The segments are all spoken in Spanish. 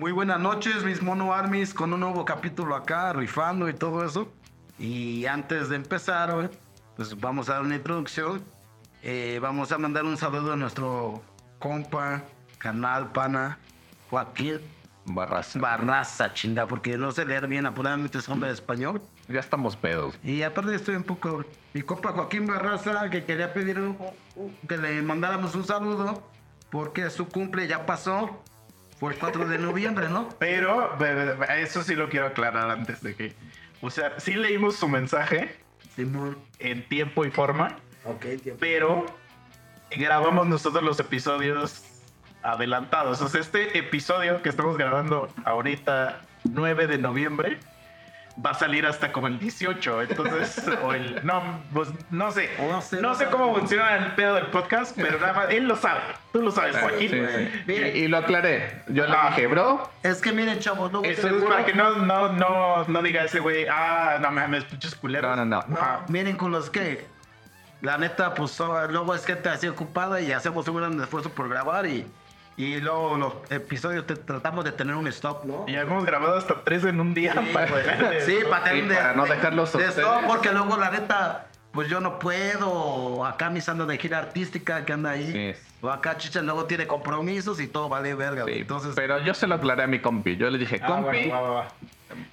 Muy buenas noches, mis mono armies, con un nuevo capítulo acá, rifando y todo eso. Y antes de empezar, pues vamos a dar una introducción. Eh, vamos a mandar un saludo a nuestro compa, canal, pana, Joaquín Barras. Barraza, chinga, porque no sé leer bien apuradamente es hombre de español. Ya estamos pedos. Y aparte estoy un poco... Mi compa Joaquín Barraza, que quería pedir que le mandáramos un saludo, porque su cumple ya pasó. Fue el 4 de noviembre, ¿no? Pero eso sí lo quiero aclarar antes de que. O sea, sí leímos su mensaje Simón. en tiempo y forma, Ok, tiempo. pero grabamos nosotros los episodios adelantados. O sea, este episodio que estamos grabando ahorita, 9 de noviembre, va a salir hasta como el 18. Entonces, o el. No, pues no sé. No sé, No sé cómo funciona el pedo del podcast, pero nada más. Él lo sabe. Tú lo sabes, Joaquín. Sí, sí. Mire. Y, y lo aclaré. Yo le Ah. dije, bro, Es que miren, chavos, no Eso es para que no, no, no, no diga ese güey, ah, no mames, pinches culeros. no, no, no. Ah, Miren con los que, la neta, pues luego es gente así ocupada y hacemos un gran esfuerzo por grabar y, y luego los episodios te- tratamos de tener un stop, ¿no? Y hemos grabado hasta tres en un día. para- Sí, para tener Sí, un de- para no de- dejarlos de stop, porque luego la neta, pues yo no puedo, acá mis ando de gira artística que anda ahí, Sí. o acá Chicha luego tiene compromisos y todo vale verga, Sí, entonces... pero yo se lo aclaré a mi compi. Yo le dije, Ah, compi. bueno, va, va, va.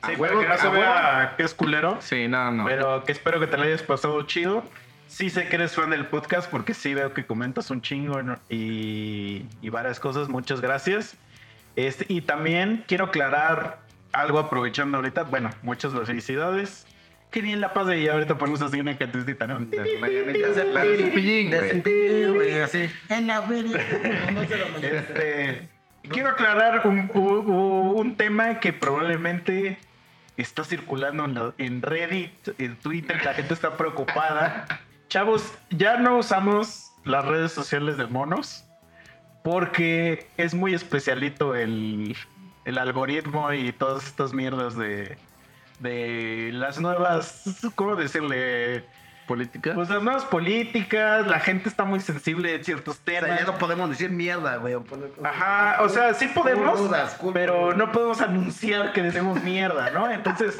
Sí, A huevo, que no se a vea que es culero. Sí, no, no. Pero que espero que te lo hayas pasado chido. Sí sé que eres fan del podcast porque sí veo que comentas un chingo y, y varias cosas. Muchas gracias. Este, y también quiero aclarar algo aprovechando ahorita. Bueno, muchas felicidades. Qué bien la paz de ella. Ahorita ponemos así una cantucita, ¿no? Así. En la. Este, quiero aclarar un, un- un tema que probablemente está circulando en, la- en Reddit, en Twitter, la gente está preocupada. Chavos, ya no usamos las redes sociales de monos porque es muy especialito el, el algoritmo y todas estas mierdas de, de las nuevas, ¿cómo decirle? ¿Política? Pues las nuevas políticas, la gente está muy sensible de ciertos O sea, temas. ya no podemos decir mierda, güey. Ajá, o sea, sí podemos, pero no podemos anunciar que decimos mierda, ¿no? Entonces,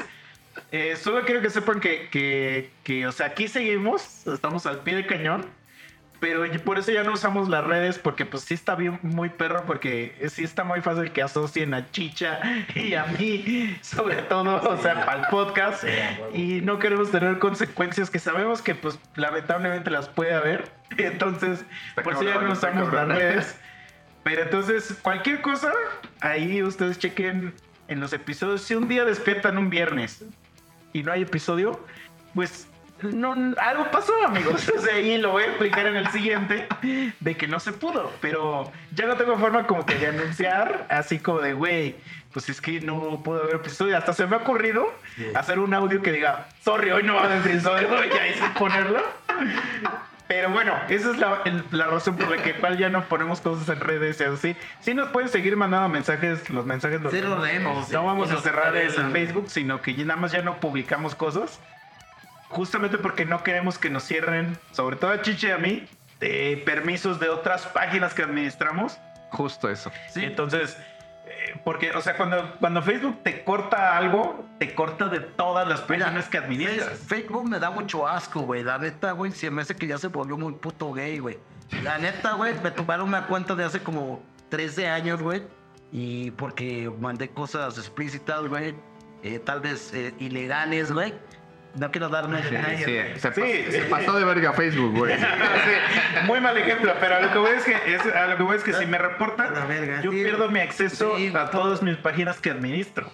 eh, solo quiero que sepan que, que, que, o sea, aquí seguimos, estamos al pie del cañón, pero por eso ya no usamos las redes, porque pues sí está bien muy perro, porque sí está muy fácil que asocien a Chicha y a mí, sobre todo, o sea, para el podcast, y no queremos tener consecuencias que sabemos que pues lamentablemente las puede haber, entonces, por eso ya no está usamos las redes. Pero entonces, cualquier cosa, ahí ustedes chequen en los episodios. Si un día despiertan un viernes y no hay episodio, pues no, algo pasó, amigos. O sea, y lo voy a explicar en el siguiente de que no se pudo. Pero ya no tengo forma como que de anunciar, así como de, güey, pues es que no puedo haber episodio. Hasta se me ha ocurrido hacer un audio que diga, sorry, hoy no va a haber episodio, y ahí ponerlo. Pero bueno, esa es la, el- la razón por la que cual ya no ponemos cosas en redes y así. Sí nos pueden seguir mandando mensajes, los mensajes los Sí, lo leemos. No vamos Y a cerrar el interesan. Facebook, sino que ya nada más ya no publicamos cosas. Justamente porque no queremos que nos cierren, sobre todo a Chiche y a mí, de permisos de otras páginas que administramos. Justo eso. Sí. Entonces, porque, o sea, cuando, cuando Facebook te corta algo, te corta de todas las Mira, páginas que administras. Face- Facebook me da mucho asco, güey. La neta, güey, se me hace que ya se volvió muy puto gay, güey. La neta, güey, me tomaron una cuenta de hace como 13 años, güey. Y porque mandé cosas explícitas, güey. eh, tal vez eh, ilegales, güey. No quiero darme Sí, detalles, sí, se, Sí. pasó, se pasó de verga Facebook, güey. Sí, muy mal ejemplo, pero a lo que voy es que, es, a lo que voy es que si me reportan, La verga, yo sí. pierdo mi acceso Sí, a todas mis páginas que administro.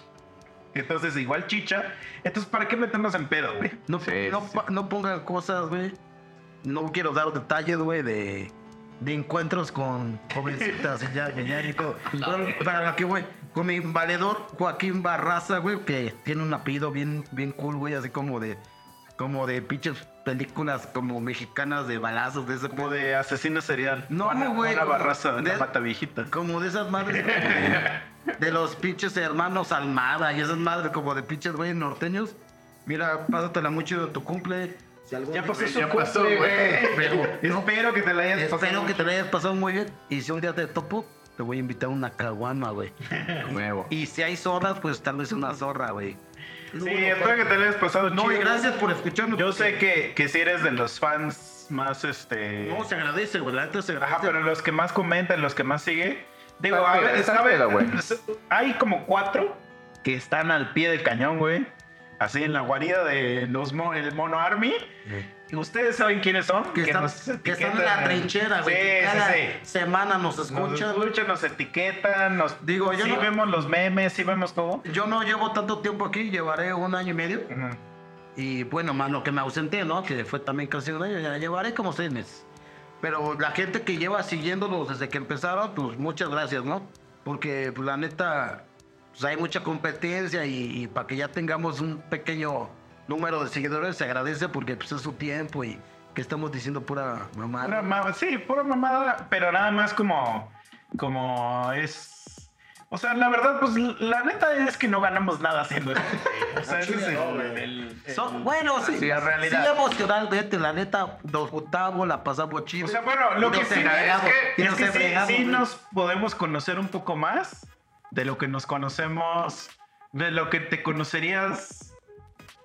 Entonces, igual chicha. Entonces, ¿para qué meternos en pedo, güey? No, Sí, no, no pongan cosas, güey. No quiero dar detalles, güey, de, de encuentros con jovencitas y ya, ya, ya, y todo. Para la que, güey, con mi valedor Joaquín Barraza, güey, que tiene un apellido bien, bien cool, güey, así como de, como de pinches películas como mexicanas de balazos, de ese Como de asesino serial. No, Juana- güey, Juana Barraza, de- la mata viejita. Como de esas madres como de, de los pinches hermanos Almada y esas madres como de pinches güeyes norteños. Mira, pásatela mucho de tu cumple. Si Ya pasó Ya pasó, cumple, güey. Pero espero que te la hayas pasado. Espero que te lo hayas pasado muy bien. Y si un día te topo, te voy a invitar a una caguama, güey. Nuevo. Y si hay zorras, pues tal vez una zorra, güey. Sí, espero que te hayas pasado No, y chido. gracias por escucharnos. Yo sé que, que si eres de los fans más, este... No, se agradece, güey. La neta se agradece. Ajá, pero los que más comentan, los que más sigue... Digo, a ver, está ¿sabe? peda, güey. Hay como cuatro que están al pie del cañón, güey. Así en la guarida de los mo- el Mono Army. Y ustedes saben quiénes son. Que, están, nos que están en la trinchera, güey. Sí, que sí, cada sí. semana nos Nos escuchan. güey. escuchan, nos etiquetan, nos... Digo, yo sí no- vemos los memes, sí vemos todo. Yo no llevo tanto tiempo aquí, llevaré un año y medio. Ujú. Y bueno, más lo que me ausenté, ¿no? Que fue también casi un año, ya llevaré como seis meses. Pero la gente que lleva siguiéndolos desde que empezaron, pues muchas gracias, ¿no? Porque pues, la neta, pues hay mucha competencia y, para que ya tengamos un pequeño número de seguidores se agradece porque pues es su tiempo y que estamos diciendo pura mamá. Pura ma- sí, pura mamada, pero nada más como, como es... O sea, la verdad, pues la neta es que no ganamos nada haciendo esto. O sea, ese es el- el- el- So- bueno, sí, Sí, la realidad. Sí, emocionalmente, la neta, nos juntamos, la pasamos chido. O sea, bueno, lo que sí, es que, es que sí, sí nos podemos conocer un poco más de lo que nos conocemos, de lo que te conocerías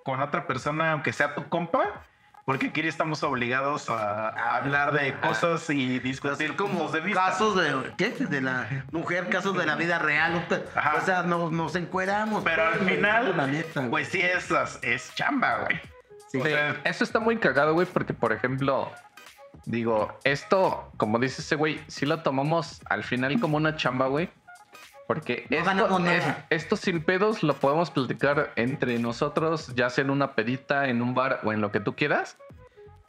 con otra persona, aunque sea tu compa, porque aquí estamos obligados a, a hablar de cosas y discutir como de vista. casos de ¿qué? de la mujer, casos de la vida real, o sea, nos, nos encueramos. Pero al final, la neta, güey. pues sí es, es chamba, güey. Sí. O Sí, sea, eso está muy cagado, güey, porque, por ejemplo, digo, esto, como dice ese güey, sí lo tomamos al final como una chamba, güey. Porque No esto, ganamos nada. es- esto sin pedos lo podemos platicar entre nosotros, ya sea en una pedita, en un bar o en lo que tú quieras.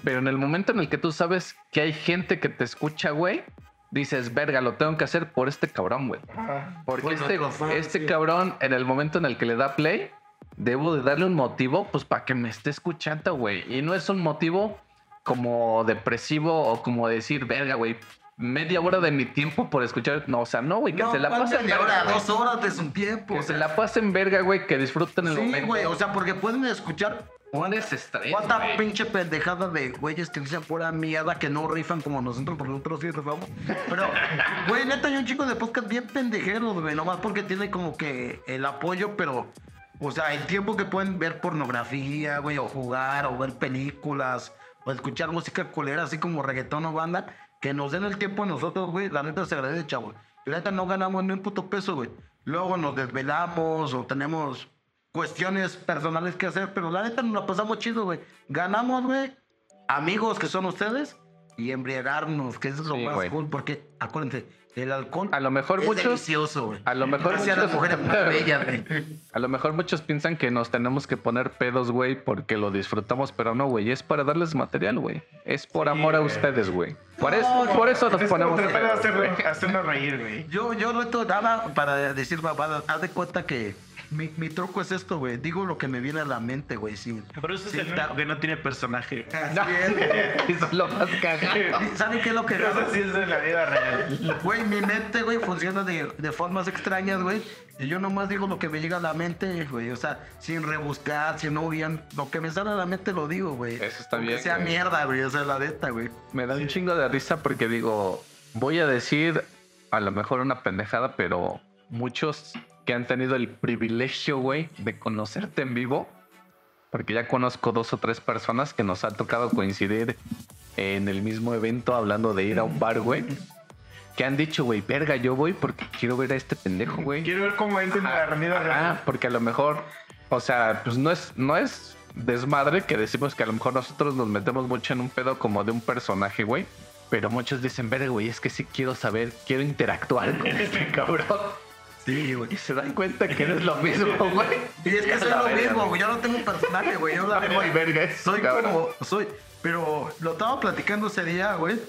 Pero en el momento en el que tú sabes que hay gente que te escucha, güey, dices, verga, lo tengo que hacer por este cabrón, güey. Porque Bueno, este, este sí. cabrón, en el momento en el que le da play, debo de darle un motivo, pues para que me esté escuchando, güey. Y no es un motivo como depresivo o como decir, verga, güey, media hora de mi tiempo por escuchar. No, o sea, no, güey, que No, se la ¿cuál pasen media hora, dos horas de su tiempo. Que se la pasen verga, güey, que disfruten el sí, momento. güey, o sea, porque pueden escuchar Pones estrés, cuánta güey. pinche pendejada de güeyes que dicen pura mierda que no rifan como nosotros, porque nosotros sí rifamos. Pero, güey, neta, hay un chico de podcast bien pendejeros, güey, nomás porque tiene como que el apoyo, pero, o sea, el tiempo que pueden ver pornografía, güey, o jugar, o ver películas, o escuchar música culera, así como reggaetón o banda, que nos den el tiempo a nosotros, güey, la neta se agradece, chavo. Y la neta no ganamos ni un puto peso, güey. Luego nos desvelamos o tenemos cuestiones personales que hacer, pero la neta nos la pasamos chido, güey. Ganamos, güey, amigos que son ustedes y embriagarnos, que eso es lo Sí, más güey. cool, porque acuérdense, el alcohol A lo mejor es muchos- delicioso, güey. a lo mejor Hacia las muchos- mujeres más bellas, güey. A lo mejor muchos piensan que nos tenemos que poner pedos, güey, porque lo disfrutamos, pero no, güey, es para darles material, güey. Es por amor a ustedes, güey. Por eso, por eso nos es ponemos tratar de pedos, hacer- hacernos reír, güey. Yo, yo no tengo nada para decir babadas. Haz de cuenta que mi, mi truco es esto, güey. Digo lo que me viene a la mente, güey. Sin, Pero eso es sin el único que no tiene personaje. Así es, güey. Eso es lo más cagado. ¿Saben qué es lo que Eso sí es de la vida real. Güey, mi mente, güey, funciona de, de formas extrañas, güey. Y yo nomás digo lo que me llega a la mente, güey. O sea, sin rebuscar, sin no bien. Lo que me sale a la mente lo digo, güey. Eso está Aunque bien, sea güey. mierda, güey. O sea, la neta, güey. Me da un chingo de risa porque digo, voy a decir a lo mejor una pendejada, pero muchos que han tenido el privilegio, güey, de conocerte en vivo, porque ya conozco dos o tres personas que nos ha tocado coincidir en el mismo evento hablando de ir a un bar, güey, que han dicho, güey, verga, yo voy porque quiero ver a este pendejo, güey. Quiero ver cómo entra en la Ajá, real. porque a lo mejor, o sea, pues no es, no es desmadre que decimos que a lo mejor nosotros nos metemos mucho en un pedo como de un personaje, güey. Pero muchos dicen, verga, güey, es que sí quiero saber, quiero interactuar con este cabrón. Sí, güey. Y se dan cuenta que no es lo mismo, güey. Y es que soy La lo verga, mismo, güey. Yo no tengo un personaje, güey. Yo la muy verga eso, Soy cabrón. como. Soy. Pero lo estaba platicando ese día, güey.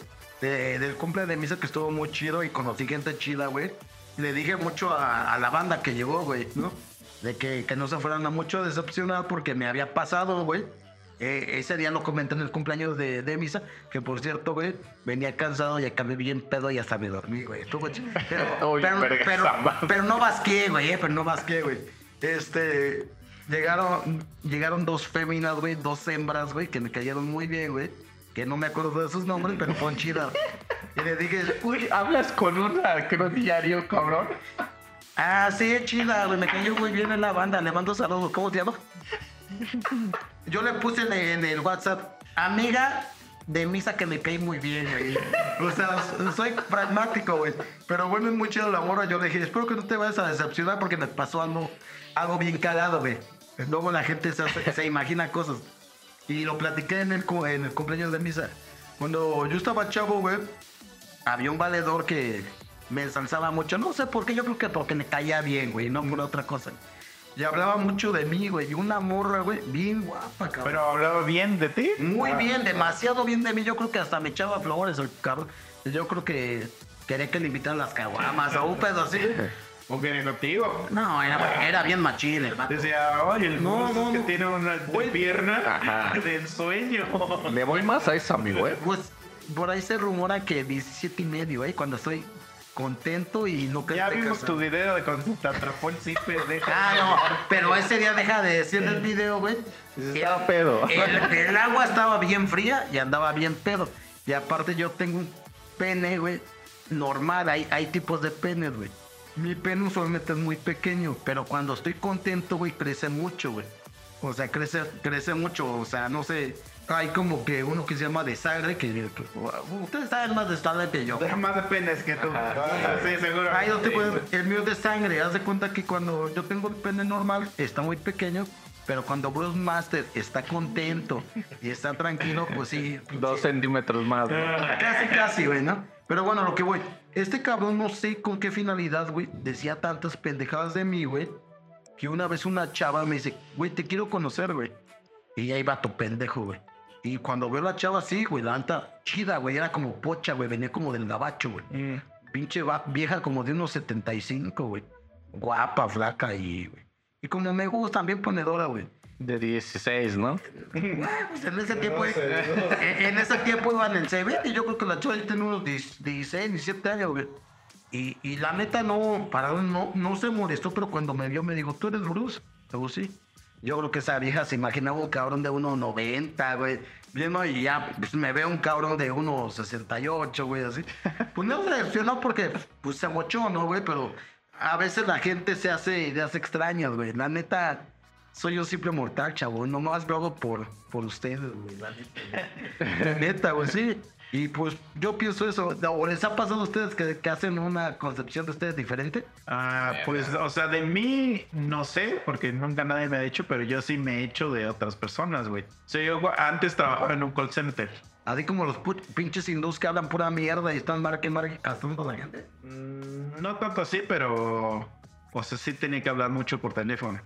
de- del cumple de misa que estuvo muy chido y conocí gente chida, güey. Le dije mucho a, a la banda que llegó, güey, ¿no? De que, que no se fueran a mucho decepcionar porque me había pasado, güey. Eh, ese día lo comenté en el cumpleaños de, de misa, que por cierto, güey, venía cansado y acabé bien pedo y hasta me dormí, güey. Pero, pero, pero, pero no vasqué, güey, eh, pero no vasqué, güey. Este, llegaron, llegaron dos féminas, güey, dos hembras, güey, que me cayeron muy bien, güey. que no me acuerdo de sus nombres, pero fueron chidas. Y le dije, Uy, hablas con un diario, cabrón. ah, sí, es chida, güey, me cayó muy bien en la banda, le mando saludos, ¿cómo te llamo? Yo le puse en el, WhatsApp, amiga de misa que me cae muy bien, güey. O sea, soy pragmático, güey. Pero bueno, es muy chido la morra. Yo le dije, espero que no te vayas a decepcionar porque me pasó algo, algo bien cagado, güey. Luego la gente se, imagina cosas. Y lo platiqué en el, en el cumpleaños de misa. Cuando yo estaba chavo, güey, había un valedor que me ensalzaba mucho. No sé por qué, yo creo que porque me caía bien, güey, no por otra cosa. Y hablaba mucho de mí, güey. Y una morra, güey, bien guapa, cabrón. Pero hablaba bien de ti. Muy bien, demasiado bien de mí. Yo creo que hasta me echaba flores el cabrón. Yo creo que quería que le invitaran las caguamas o un pedo así. ¿O quería contigo? No, era, era bien machín el vato. Decía, oye, el No, no, no, que no. tiene una Güey. pierna Ajá. del sueño. Le voy más a esa, mi güey. Pues por ahí se rumora que 17 y medio, ¿eh? Cuando estoy contento y no Ya vimos tu video de cuando te atrapó el cipe. Deja. Ah, no, pero ese día deja de decir el video, güey. Estaba pedo. El, el agua estaba bien fría y andaba bien pedo. Y aparte yo tengo un pene, güey, normal. Hay, hay tipos de penes, güey. Mi pene usualmente es muy pequeño, pero cuando estoy contento, güey, crece mucho, güey. O sea, crece, crece mucho. O sea, no sé. Hay como que uno que se llama de sangre, que, que- ustedes saben más de sangre que yo. Deja más de penes que tú. Sí, seguro. Hay dos tipos el mío es de sangre. Haz de cuenta que cuando yo tengo el pene normal, está muy pequeño. Pero cuando Bruce Master está contento y está tranquilo, pues sí. Dos centímetros más. güey. Casi, casi, güey, ¿no? Pero bueno, lo que voy. Este cabrón no sé con qué finalidad, güey. Decía tantas pendejadas de mí, güey. Que una vez una chava me dice, güey, te quiero conocer, güey. Y ahí va tu pendejo, güey. Y cuando veo a la chava así, güey, la anta chida, güey. Era como pocha, güey. Venía como del gabacho, güey. Mm. Pinche va- vieja como de unos 75, güey. Guapa, flaca y, güey. Y como me gusta, bien ponedora, güey. De 16, ¿no? Güey, pues en ese tiempo, en, en ese tiempo iban en CB y yo creo que la chava ya tenía unos 10 16, 17 años, güey. Y, y la neta no, para no, no se molestó, pero cuando me vio me dijo, ¿tú eres Bruce? Digo, sí. Yo creo que esa vieja se imaginaba un cabrón de 1,90, güey. ¿no? Y ya pues, me veo un cabrón de 1,68, güey, así. Pues no reaccionó porque pues, se mochó, ¿no, güey? Pero a veces la gente se hace ideas extrañas, güey. La neta, soy un simple mortal, chavo. Nomás lo hago por, por ustedes, güey. La neta, güey. La neta, güey, sí. Y pues yo pienso eso. ¿O les ha pasado a ustedes que, que hacen una concepción de ustedes diferente? Ah, pues, o sea, de mí no sé, porque nunca nadie me ha dicho, pero yo sí me he hecho de otras personas, güey. O sea, yo antes trabajaba en un call center. Así como los put- pinches hindús que hablan pura mierda y están marque marque castrando a la gente. Mm, No tanto así, pero. O sea, sí tenía que hablar mucho por teléfono.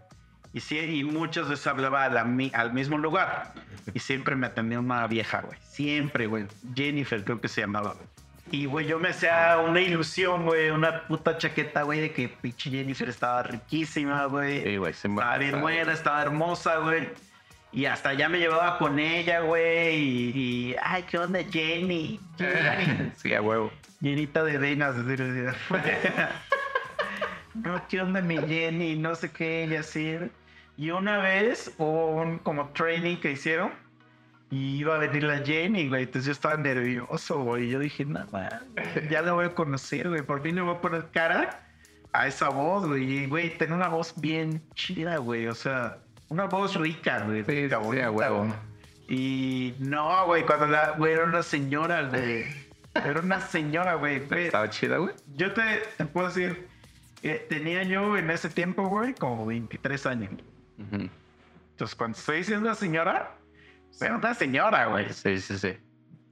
Y sí, y muchas veces hablaba a la mi- al mismo lugar. Y siempre me atendía una vieja, güey. Siempre, güey. Jennifer, creo que se llamaba. güey. Y, güey, yo me hacía una ilusión, güey. Una puta chaqueta, güey, de que pinche Jennifer estaba riquísima, güey. Sí, güey, sí me- Estaba bien buena, estaba hermosa, güey. Y hasta ya me llevaba con ella, güey. Y, y, ay, ¿qué onda, Jenny? Jenny. Sí, a huevo. Llenita de así. no, ¿qué onda mi Jenny? No sé qué, y así. Y una vez hubo un como training que hicieron y iba a venir la Jenny, güey. Entonces yo estaba nervioso, güey. Y yo dije, nada, ya la voy a conocer, güey. Por fin le voy a poner cara a esa voz, güey. Y, güey, tiene una voz bien chida, güey. O sea, una voz rica, güey. Sí, rica, sí, bonita, huevo. güey. Y no, güey, cuando la, güey, era una señora, güey. Era una señora, güey. güey. Estaba chida, güey. Yo te, te puedo decir, que tenía yo en ese tiempo, güey, como 23 años. Entonces, cuando estoy diciendo señora, era una señora, güey. Sí, sí, sí.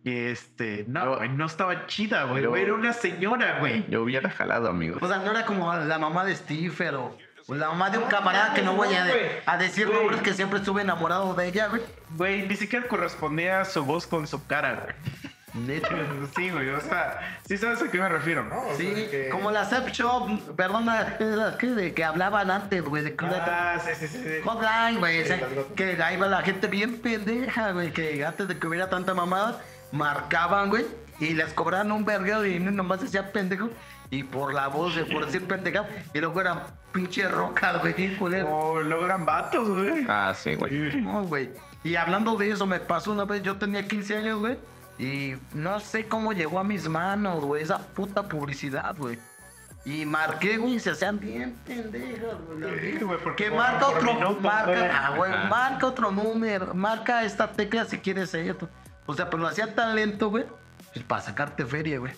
Y este, no, Yo- güey, no estaba chida, güey. yo- Era una señora, güey. Yo hubiera jalado, amigos. O sea, no era como la mamá de Steve o, o la mamá de un camarada que no voy a, de- a decir Güey. nombres que siempre estuve enamorado de ella, güey. Güey, ni siquiera correspondía su voz con su cara, güey. Neta. Sí, güey, o sea, sí sabes a qué me refiero, ¿no? O Sí, sea, que- como la Sex Shop, perdona, las que, de que hablaban antes, güey, de Ah, sí, sí, sí. sí. Hotline, güey, o sea, que ahí va la gente bien pendeja, güey, que antes de que hubiera tanta mamada, marcaban, güey, y les cobraban un verguero y nomás decía pendejo, Y por la voz, de por decir pendejado. Y luego eran pinche rocas, güey, bien culero. O luego eran vatos, güey. Ah, sí, güey. No, güey. Y hablando de eso, me pasó una vez, yo tenía 15 años, güey. Y no sé cómo llegó a mis manos, güey, esa puta publicidad, güey. Y marqué, güey, y se hacían bien pendejas, güey. Sí, güey, porque Que marca por otro, minuto, marca, ah, güey, marca otro número, marca esta tecla si quieres esto. O sea, pero lo hacía tan lento, güey, pues para sacarte feria, güey.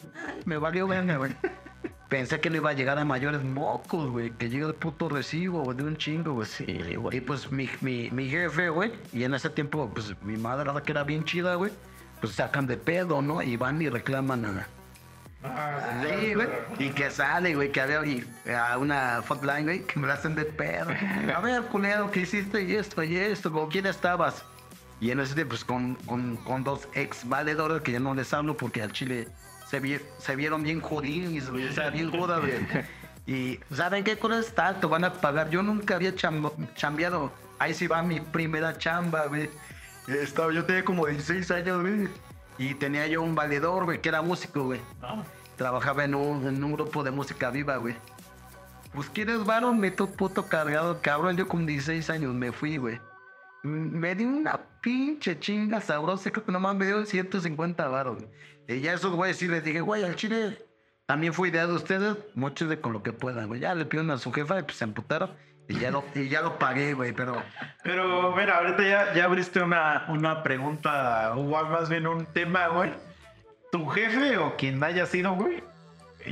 Me valió verga, güey. Pensé que no iba a llegar a mayores mocos, güey. Que llega el puto recibo, güey, de un chingo, güey. Sí, güey. Y pues mi, mi, mi jefe, güey, y en ese tiempo, pues mi madre, la que era bien chida, güey, pues sacan de pedo, ¿no? Y van y reclaman a, Sí, güey. Y que sale, güey, que había y, a una hotline, güey, que me la hacen de pedo. A ver, culero, ¿qué hiciste? Y esto, y esto, ¿con quién estabas? Y en ese tiempo, pues con, con, con dos ex valedores que ya no les hablo porque al Chile se, vi- se vieron bien jodidos, güey, o sea, bien jodas, güey. Y, ¿saben qué cosa es tanto? Van a pagar. Yo nunca había chambo- chambeado. Ahí sí va mi primera chamba, güey. Estaba, yo tenía como 16 años, güey. Y tenía yo un valedor, güey, que era músico, güey. Trabajaba en un, en un grupo de música viva, güey. Pues quieres varón, me to puto cargado, cabrón. Yo con 16 años me fui, güey. Me di una pinche chinga sabrosa, creo que nomás me dio 150 varos. güey. Y ya esos güeyes sí les dije, güey, al chile también fue idea de ustedes, muchos de con lo que puedan, güey. Ya le pidieron a su jefa y pues se amputaron. Y ya lo, y ya lo pagué, güey, pero... Pero, mira, ahorita ya, ya abriste una, una pregunta, o más bien un tema, güey. Tu jefe o quien haya sido, güey.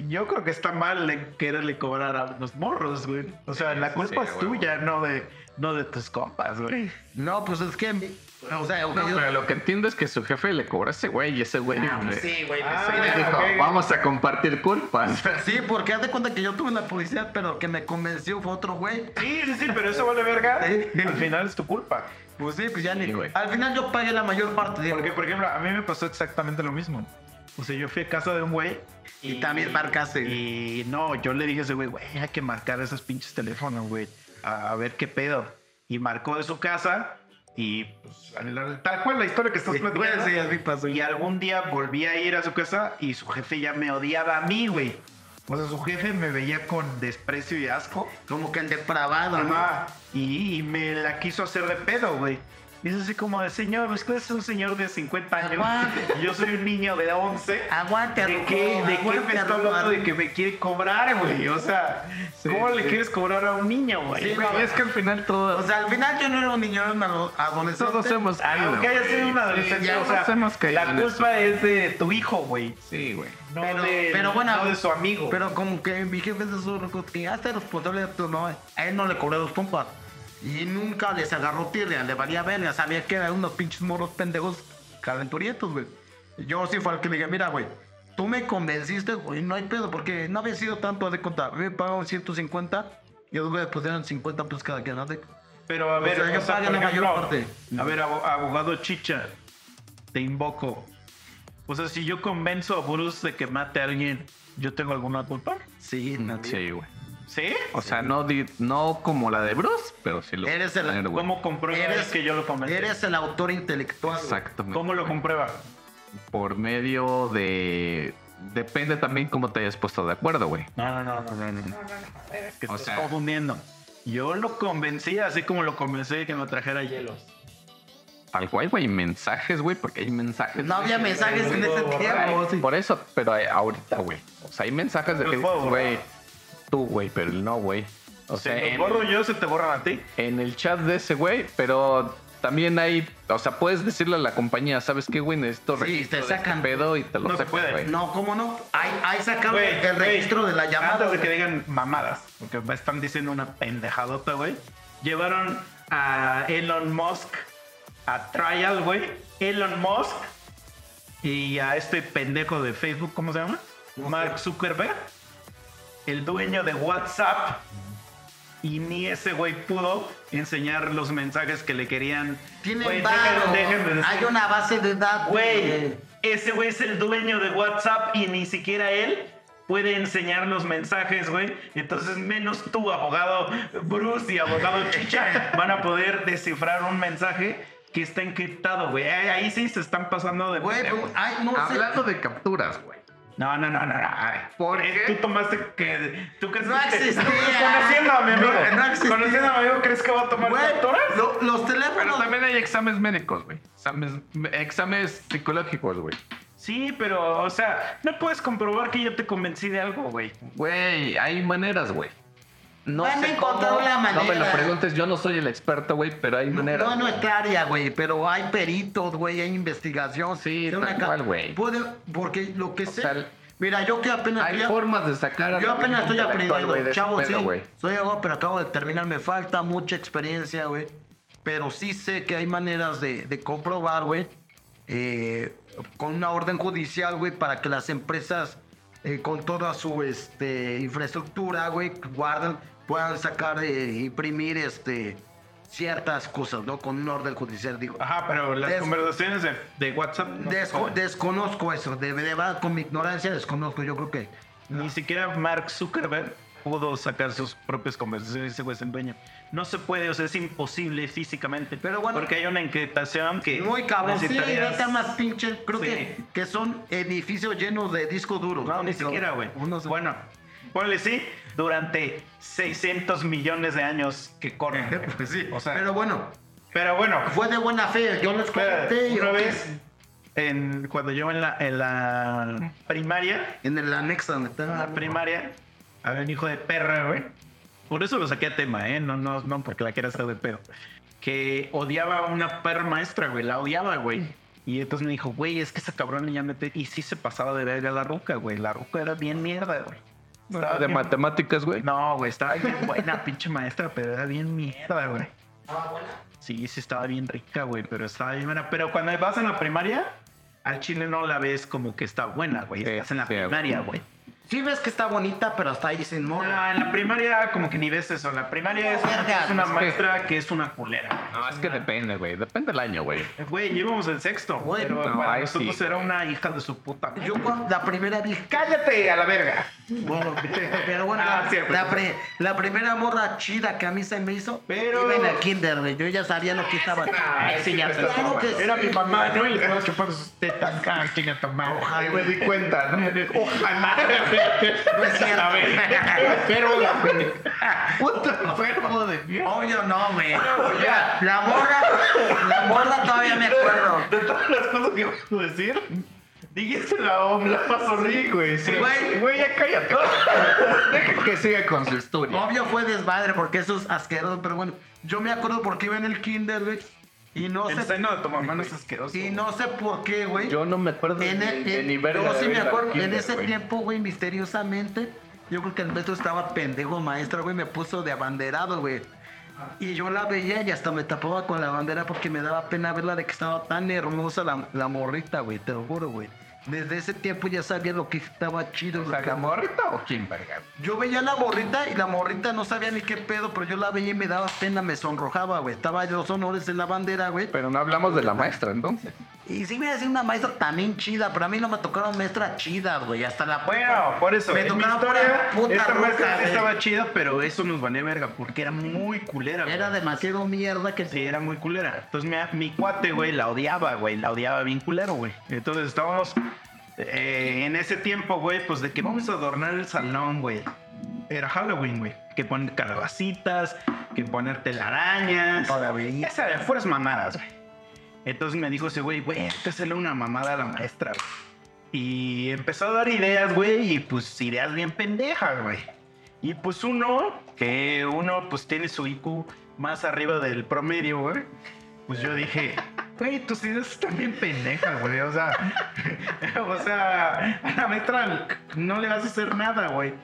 Yo creo que está mal quererle cobrar a los morros, güey. O sea, la culpa Sí, es güey. tuya, no de, no de tus compas, güey. No, pues es que... O sea, No, yo- pero lo que entiendo es que su jefe le cobró a ese güey y ese güey le- Sí, güey. Ah, sí, le ya, dijo, vamos a compartir culpas. Sí, porque haz de cuenta que yo tuve la publicidad, pero que me convenció fue otro güey. Sí, sí, sí, pero eso vale verga. Sí. Al final es tu culpa. Pues sí, pues ya ni. Sí, güey. Al final yo pagué la mayor parte de Porque, por ejemplo, a mí me pasó exactamente lo mismo. O sea, yo fui a casa de un güey. Y también marcaste. Y no, yo le dije a ese güey, güey, hay que marcar esos pinches teléfonos, güey. A, a ver qué pedo. Y marcó de su casa. Y pues, tal cual la historia que estás platicando. güey, sí, así pasó. Y algún día volví a ir a su casa y su jefe ya me odiaba a mí, güey. O sea, su jefe me veía con desprecio y asco. Como que en depravado. Y, y me la quiso hacer de pedo, güey. Y es así como de, señor, usted es un señor de 50 años. Aguante. y Yo soy un niño de 11. Aguante, ¿De qué, de qué me está hablando de que me quiere cobrar, güey? O sea, ¿cómo le quieres cobrar a un niño, güey? Sí, Güey, es que al final todo... O sea, al final yo no era un niño, era un adolescente. todos hemos caído. Aunque haya sido un adolescente, ya o sea, todos hemos caído la culpa es de tu hijo, güey. Sí, güey. No, Pero, de, pero bueno, no de su amigo. Pero como que mi jefe es de su que hazte responsable de tu no. A él no le cobré los compas. Y nunca les agarró tirria, le valía verga. Sabía que eran unos pinches moros pendejos calenturietos, güey. Yo sí fue al que le dije, mira, güey, tú me convenciste, güey, no hay pedo, porque no había sido tanto de contar. Me pagaron 150 y los güeyes pusieron 50 pesos cada quien, ¿no? Pero a O ver, sea, yo o sea, pagué por la mayor ejemplo, parte. A ver, abo- abogado Chicha, te invoco. O sea, si yo convenzo a Bruce de que mate a alguien, ¿yo tengo alguna culpa? Sí, nadie. Sí, güey. ¿Sí? O sea, no, di- no como la de Bruce, pero sí lo... Eres el- tener, güey. ¿Cómo compruebas Eres- que yo lo convencí? Eres el autor intelectual. güey. Exactamente. ¿Cómo lo comprueba? Por medio de... Depende también cómo te hayas puesto de acuerdo, güey. No, no, no, no, no, no. Es que O estás sea- confundiendo. Yo lo convencí así como lo convencí de que me trajera hielos. Tal cual, güey, mensajes, güey, porque hay mensajes. No había mensajes en ese tiempo. sí. Por eso, pero hay- ahorita, güey. O sea, hay mensajes de Los que puedo dices, borrar. güey, tú, güey, pero él no, güey. O sea, los en, borro yo, se te borran a ti. en el chat de ese güey, pero también hay, o sea, puedes decirle a la compañía, ¿sabes qué, güey? Necesito Sí, te de sacan. este pedo y te lo No se sacan, puede. güey. No, ¿cómo no? Ahí, ahí sacaba Güey, el registro güey, de la llamada. Antes de que digan mamadas, porque me están diciendo una pendejadota, güey. Llevaron a Elon Musk a trial, güey. Elon Musk y a este pendejo de Facebook, ¿cómo se llama? Mark Zuckerberg, el dueño de WhatsApp. Y ni ese güey pudo enseñar los mensajes que le querían. Tienen Güey, decir- Hay una base de datos. Güey, ese güey es el dueño de WhatsApp y ni siquiera él puede enseñar los mensajes, güey. Entonces, menos tú, abogado Bruce y abogado Chicha, van a poder descifrar un mensaje que está encriptado, güey. Ahí sí se están pasando de Güey, pues, ay, no sé. Hablando de capturas, güey. No, no, no, no. no. ¿Por eh, qué? Tú tomaste que. ¿Tú crees No que- existía. Conociendo a mi amigo. No, no existía. conociendo a mi amigo, ¿crees que va a tomar Güey, doctoras? lo- los Pero teléfonos. también hay exámenes médicos, güey. Exámenes, exámenes psicológicos, güey. Sí, pero, o sea, no puedes comprobar que yo te convencí de algo, güey. Güey, hay maneras, güey. No Van a sé encontrar cómo. la No me lo manera. preguntes, yo no soy el experto, güey, pero hay maneras. No en güey. nuestra área, güey, pero hay peritos, güey, hay investigación. Sí, tal güey. Puede, porque lo que sé. sea, mira, yo que apenas. Hay ya- formas de sacar. yo apenas estoy aprendiendo, chavo, sí. güey. Soy abogado, pero acabo de terminar. Me falta mucha experiencia, güey. Pero sí sé que hay maneras de, de comprobar, güey. eh, con una orden judicial, güey, para que las empresas, eh, con toda su este, infraestructura, güey, guarden, puedan sacar, eh, imprimir, este, ciertas cosas, ¿no? Con una orden judicial, digo. Ajá, pero las conversaciones de, de WhatsApp. no se Desco- desconozco eso, de verdad, con mi ignorancia desconozco, yo creo que... Ni siquiera Mark Zuckerberg pudo sacar sus propias conversaciones. Ese güey el dueño. No se puede, o sea, es imposible físicamente. Pero bueno. Porque hay una encriptación que. Muy cabrón, sí, necesitarías- más pinche, creo Sí. que, que son edificios llenos de discos duros. No, ni siquiera, güey. Bueno, ponle sí, durante 600 millones de años que corren. Pues sí, O sea, pero bueno, pero bueno, fue de buena fe, yo les y una vez, en, cuando yo en la, en la primaria, En el anexo donde está... en la primaria, había un hijo de perra, güey. Por eso lo saqué a tema, ¿eh? No, no, no porque la quiera hacer de pedo. Que odiaba a una perra maestra, güey. La odiaba, güey. Y entonces me dijo, güey, es que esa cabrona ya mete... Y sí se pasaba de verga la ruca, güey. La ruca era bien mierda, güey. Estaba De bien- matemáticas, güey. No, güey, estaba bien buena, pinche maestra, pero era bien mierda, güey. Sí, sí estaba bien rica, güey, pero estaba bien buena. Pero cuando vas en la primaria, al chile no la ves como que está buena, güey. Sí, Estás en la sí, primaria, güey. Sí ves que está bonita, pero hasta ahí dicen, no, No, en la primaria como que ni ves eso. La primaria es, una que- maestra que es una culera. No, es que depende, güey. Depende del año, güey. Güey, íbamos en sexto. Güey, pero no, para nosotros sí. era una hija de su puta. madre. Yo cuando la primera vez... ¡Cállate a la verga! Bueno, pero bueno, Ah, la, cierto. la pri- la primera morra chida que a mí se me hizo, Pero- iba en el kinder, güey. Yo ya sabía lo que estaba. Ay, sí, ya. Claro que Era sí. mi mamá, ¿no? Y le puedo chupar sus tetas. Ah, chinga tu madre. Ahí me di cuenta, ¿no? Ojalá. No es cierto. A ver, pero. Puta enfermo de mierda. Obvio no, güey. Ya, La morra, la morra todavía me acuerdo. De todas las cosas que voy a decir, dijiste la, la paso güey. Sí. Güey. Güey, ya cállate. Deja que siga con su historia. Obvio fue desmadre porque eso es asqueroso, pero bueno, yo me acuerdo porque iba en el kinder, güey. Y no El sé. seno de tu mamá no es asqueroso. Y no sé por qué, güey. Yo no me acuerdo En, de, el- de en- ni verga yo de sí me acuerdo, en ese güey. tiempo, güey, misteriosamente, yo creo que el maestro estaba pendejo, maestra, güey, me puso de abanderado, güey. Y yo la veía y hasta me tapaba con la bandera porque me daba pena verla de que estaba tan hermosa la, la morrita, güey, te lo juro, güey. Desde ese tiempo ya sabía lo que estaba chido. O sea, ¿la morrita o quién, verga? Yo veía la morrita y la morrita no sabía ni qué pedo, pero yo la veía y me daba pena, me sonrojaba, güey. Estaba los honores en la bandera, güey. Pero no hablamos de la maestra, entonces. Y sí me decía una maestra también chida, pero a mí no me tocaron maestras chidas, güey. Hasta la Bueno, por eso. Me en mi tocaron historia, pura puta esta maestra sí estaba chida, pero eso nos valía verga porque era muy culera. güey. Era demasiado mierda que Sí, era muy culera. Entonces mi, mi cuate, güey, la odiaba, güey. La odiaba bien culero, güey. Entonces estábamos eh, en ese tiempo, güey, pues de que vamos a adornar el salón, güey. Era Halloween, güey. Que poner calabacitas, que poner telarañas. Todavía. Ya sabes, fueras mamadas, güey. Entonces me dijo ese güey, güey, hay que hacerle una mamada a la maestra, güey. Y empezó a dar ideas, güey, y pues ideas bien pendejas, güey. Y pues uno, que uno pues tiene su IQ más arriba del promedio, güey. Pues yo dije, güey, tus ideas están bien pendejas, güey. O sea, o sea, a la maestra no le vas a hacer nada, güey.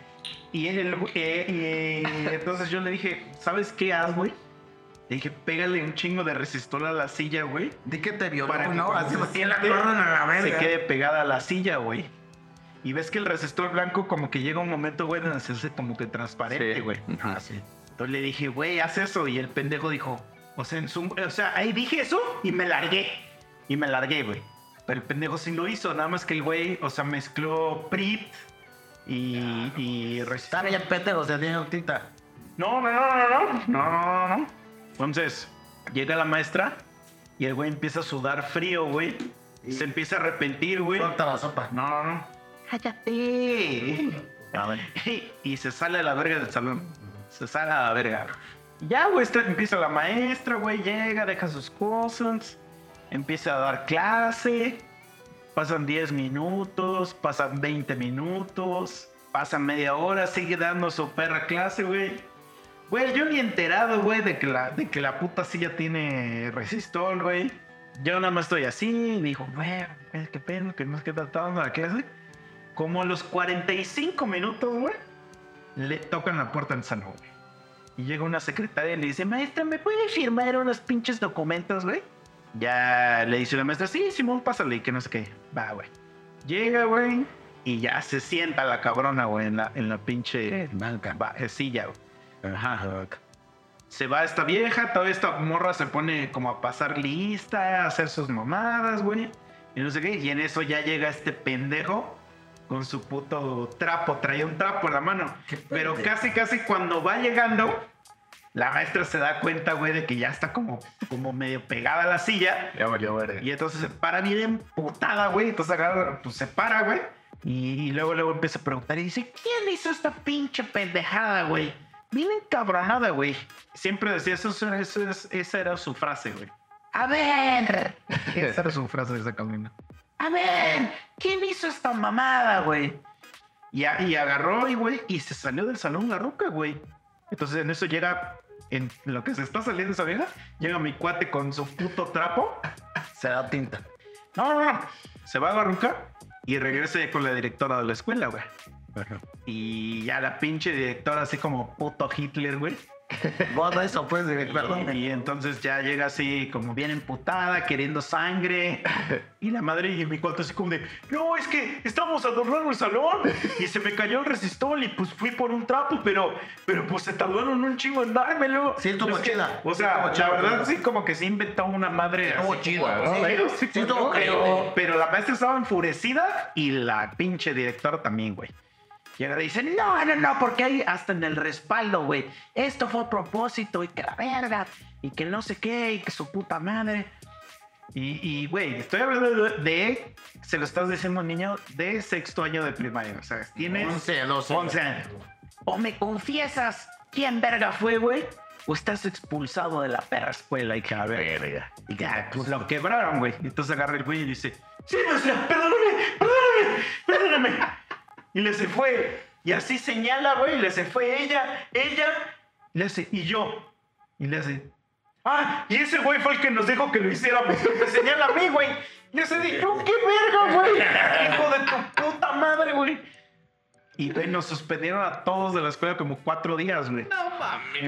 Y, eh, entonces yo le dije, ¿sabes qué haz, güey? Le dije, pégale un chingo de resistor a la silla, güey. Di que te violó, Para que ¿no? cuando Así se así la a la verga. se quede pegada a la silla, güey. Y ves que el resistor blanco como que llega un momento, güey, donde se hace como que transparente, Sí. güey. Ajá, sí. Entonces le dije, güey, haz eso. Y el pendejo dijo, o sea, en su- o sea, ahí dije eso y me largué. Y me largué, güey. Pero el pendejo sí lo hizo, nada más que el güey, o sea, mezcló PRIT y, y resistor. Está bien pendejo, se tiene tinta. No, no, no, no, no, no, no, no. Entonces, llega la maestra y el güey empieza a sudar frío, güey. Se empieza a arrepentir, güey. Suelta la sopa. No, no, no. cállate. Y se sale a la verga del salón. Se sale a la verga. Ya, güey, está- empieza la maestra, güey, llega, deja sus cosas, empieza a dar clase. Pasan 10 minutos, pasan 20 minutos, pasan media hora, sigue dando su perra clase, güey. Güey, yo ni enterado, güey, de, que la- de que la puta silla tiene resistor, güey. Yo nada más estoy así, dijo, güey, qué pena, que no es que está dando la clase. Como a los 45 minutos, güey, le tocan la puerta del salón, güey. Y llega una secretaria y le dice, maestra, ¿me puede firmar unos pinches documentos, güey? Ya le dice la maestra, sí, Simón, pásale, y que no sé qué. Va, güey. Llega, güey, y ya se sienta la cabrona, güey, en la, en la pinche banca, va, eh, silla, güey. Ajá. Se va esta vieja, toda esta morra se pone como a pasar lista, a hacer sus mamadas, güey. Y no sé qué, y en eso ya llega este pendejo con su puto trapo, traía un trapo en la mano. Pero casi, casi cuando va llegando, la maestra se da cuenta, güey, de que ya está como, como medio pegada a la silla. Ya valió verga. Y entonces se para bien emputada, güey. Entonces agarra, pues se para, güey. Y, y luego, luego empieza a preguntar y dice, ¿quién hizo esta pinche pendejada, güey? Bien encabronada, güey. Siempre decía, eso, eso, eso es- esa era su frase, güey. A ver. Esa era su frase de esa camina. A ver, ¿quién hizo esta mamada, güey? Y, a- y agarró, y, güey, y se salió del salón la roca, güey. Entonces en eso llega, en lo que se está saliendo esa vieja, llega mi cuate con su puto trapo. Se da tinta. No, no, no. Se va a la ruca y regresa con la directora de la escuela, güey. Y ya la pinche directora, así como puto Hitler, güey. Vos eso, pues, perdón. Y entonces ya llega así como bien emputada, queriendo sangre. Y la madre y mi cuarto así como de, no, es que estamos adornando el salón y se me cayó el resistor y pues fui por un trapo, pero, pero pues se tardaron un chingo en dármelo. Siento Es que- mochila. O sea, mochila, la verdad pero- sí como que se inventó una madre. Como- Sí, pero- sí, pero la maestra estaba enfurecida y la pinche directora también, güey. Llega y dice, no, no, no, porque hay hasta en el respaldo, güey. Esto fue a propósito y que la verga, y que no sé qué, y que su puta madre. Y, güey, estoy hablando de, de- se lo estás diciendo niño de sexto año de primaria, o sea, tienes 11, 12. 11 años. O me confiesas quién verga fue, güey, o estás expulsado de la perra escuela y que a verga. Y que pues lo quebraron, güey. Entonces agarra el güey y dice, sí, maestra, perdóname, perdóname, perdóname. Y le se fue. Y así señala, güey, le se fue ella, ella, y le hace, y yo. Y le hace, ah, y ese güey fue el que nos dijo que lo hiciéramos. Me señala a mí, güey. Y yo se dijo, qué verga, güey. Hijo de tu puta madre, güey. Y güey, nos suspendieron a todos de la escuela como cuatro días, güey.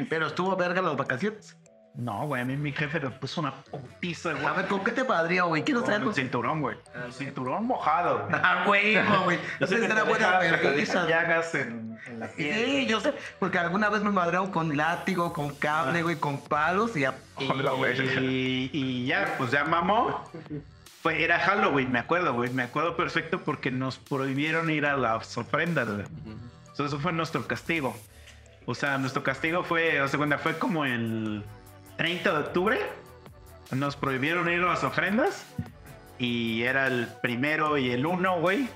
Pero estuvo verga las vacaciones. No, güey, a mí mi jefe me puso una putiza, güey. A ver, ¿con qué te padrió, güey? Quiero Con saber. el cinturón, güey. El cinturón mojado. güey. Ah, güey, no, güey. Yo sé que era buena vergüenza. llagas en, en la piel. Sí, yo sé, porque alguna vez me madrearon con látigo, con cable, güey, con palos y ya. Hola, güey. Y, y ya, pues ya mamó. Fue, era Halloween, me acuerdo, güey. Me acuerdo perfecto porque nos prohibieron ir a las ofrendas, güey. Entonces, eso fue nuestro castigo. O sea, nuestro castigo fue, o sea, cuando fue como el 30 de octubre. Nos prohibieron ir a las ofrendas. Y era el primero y el uno, güey.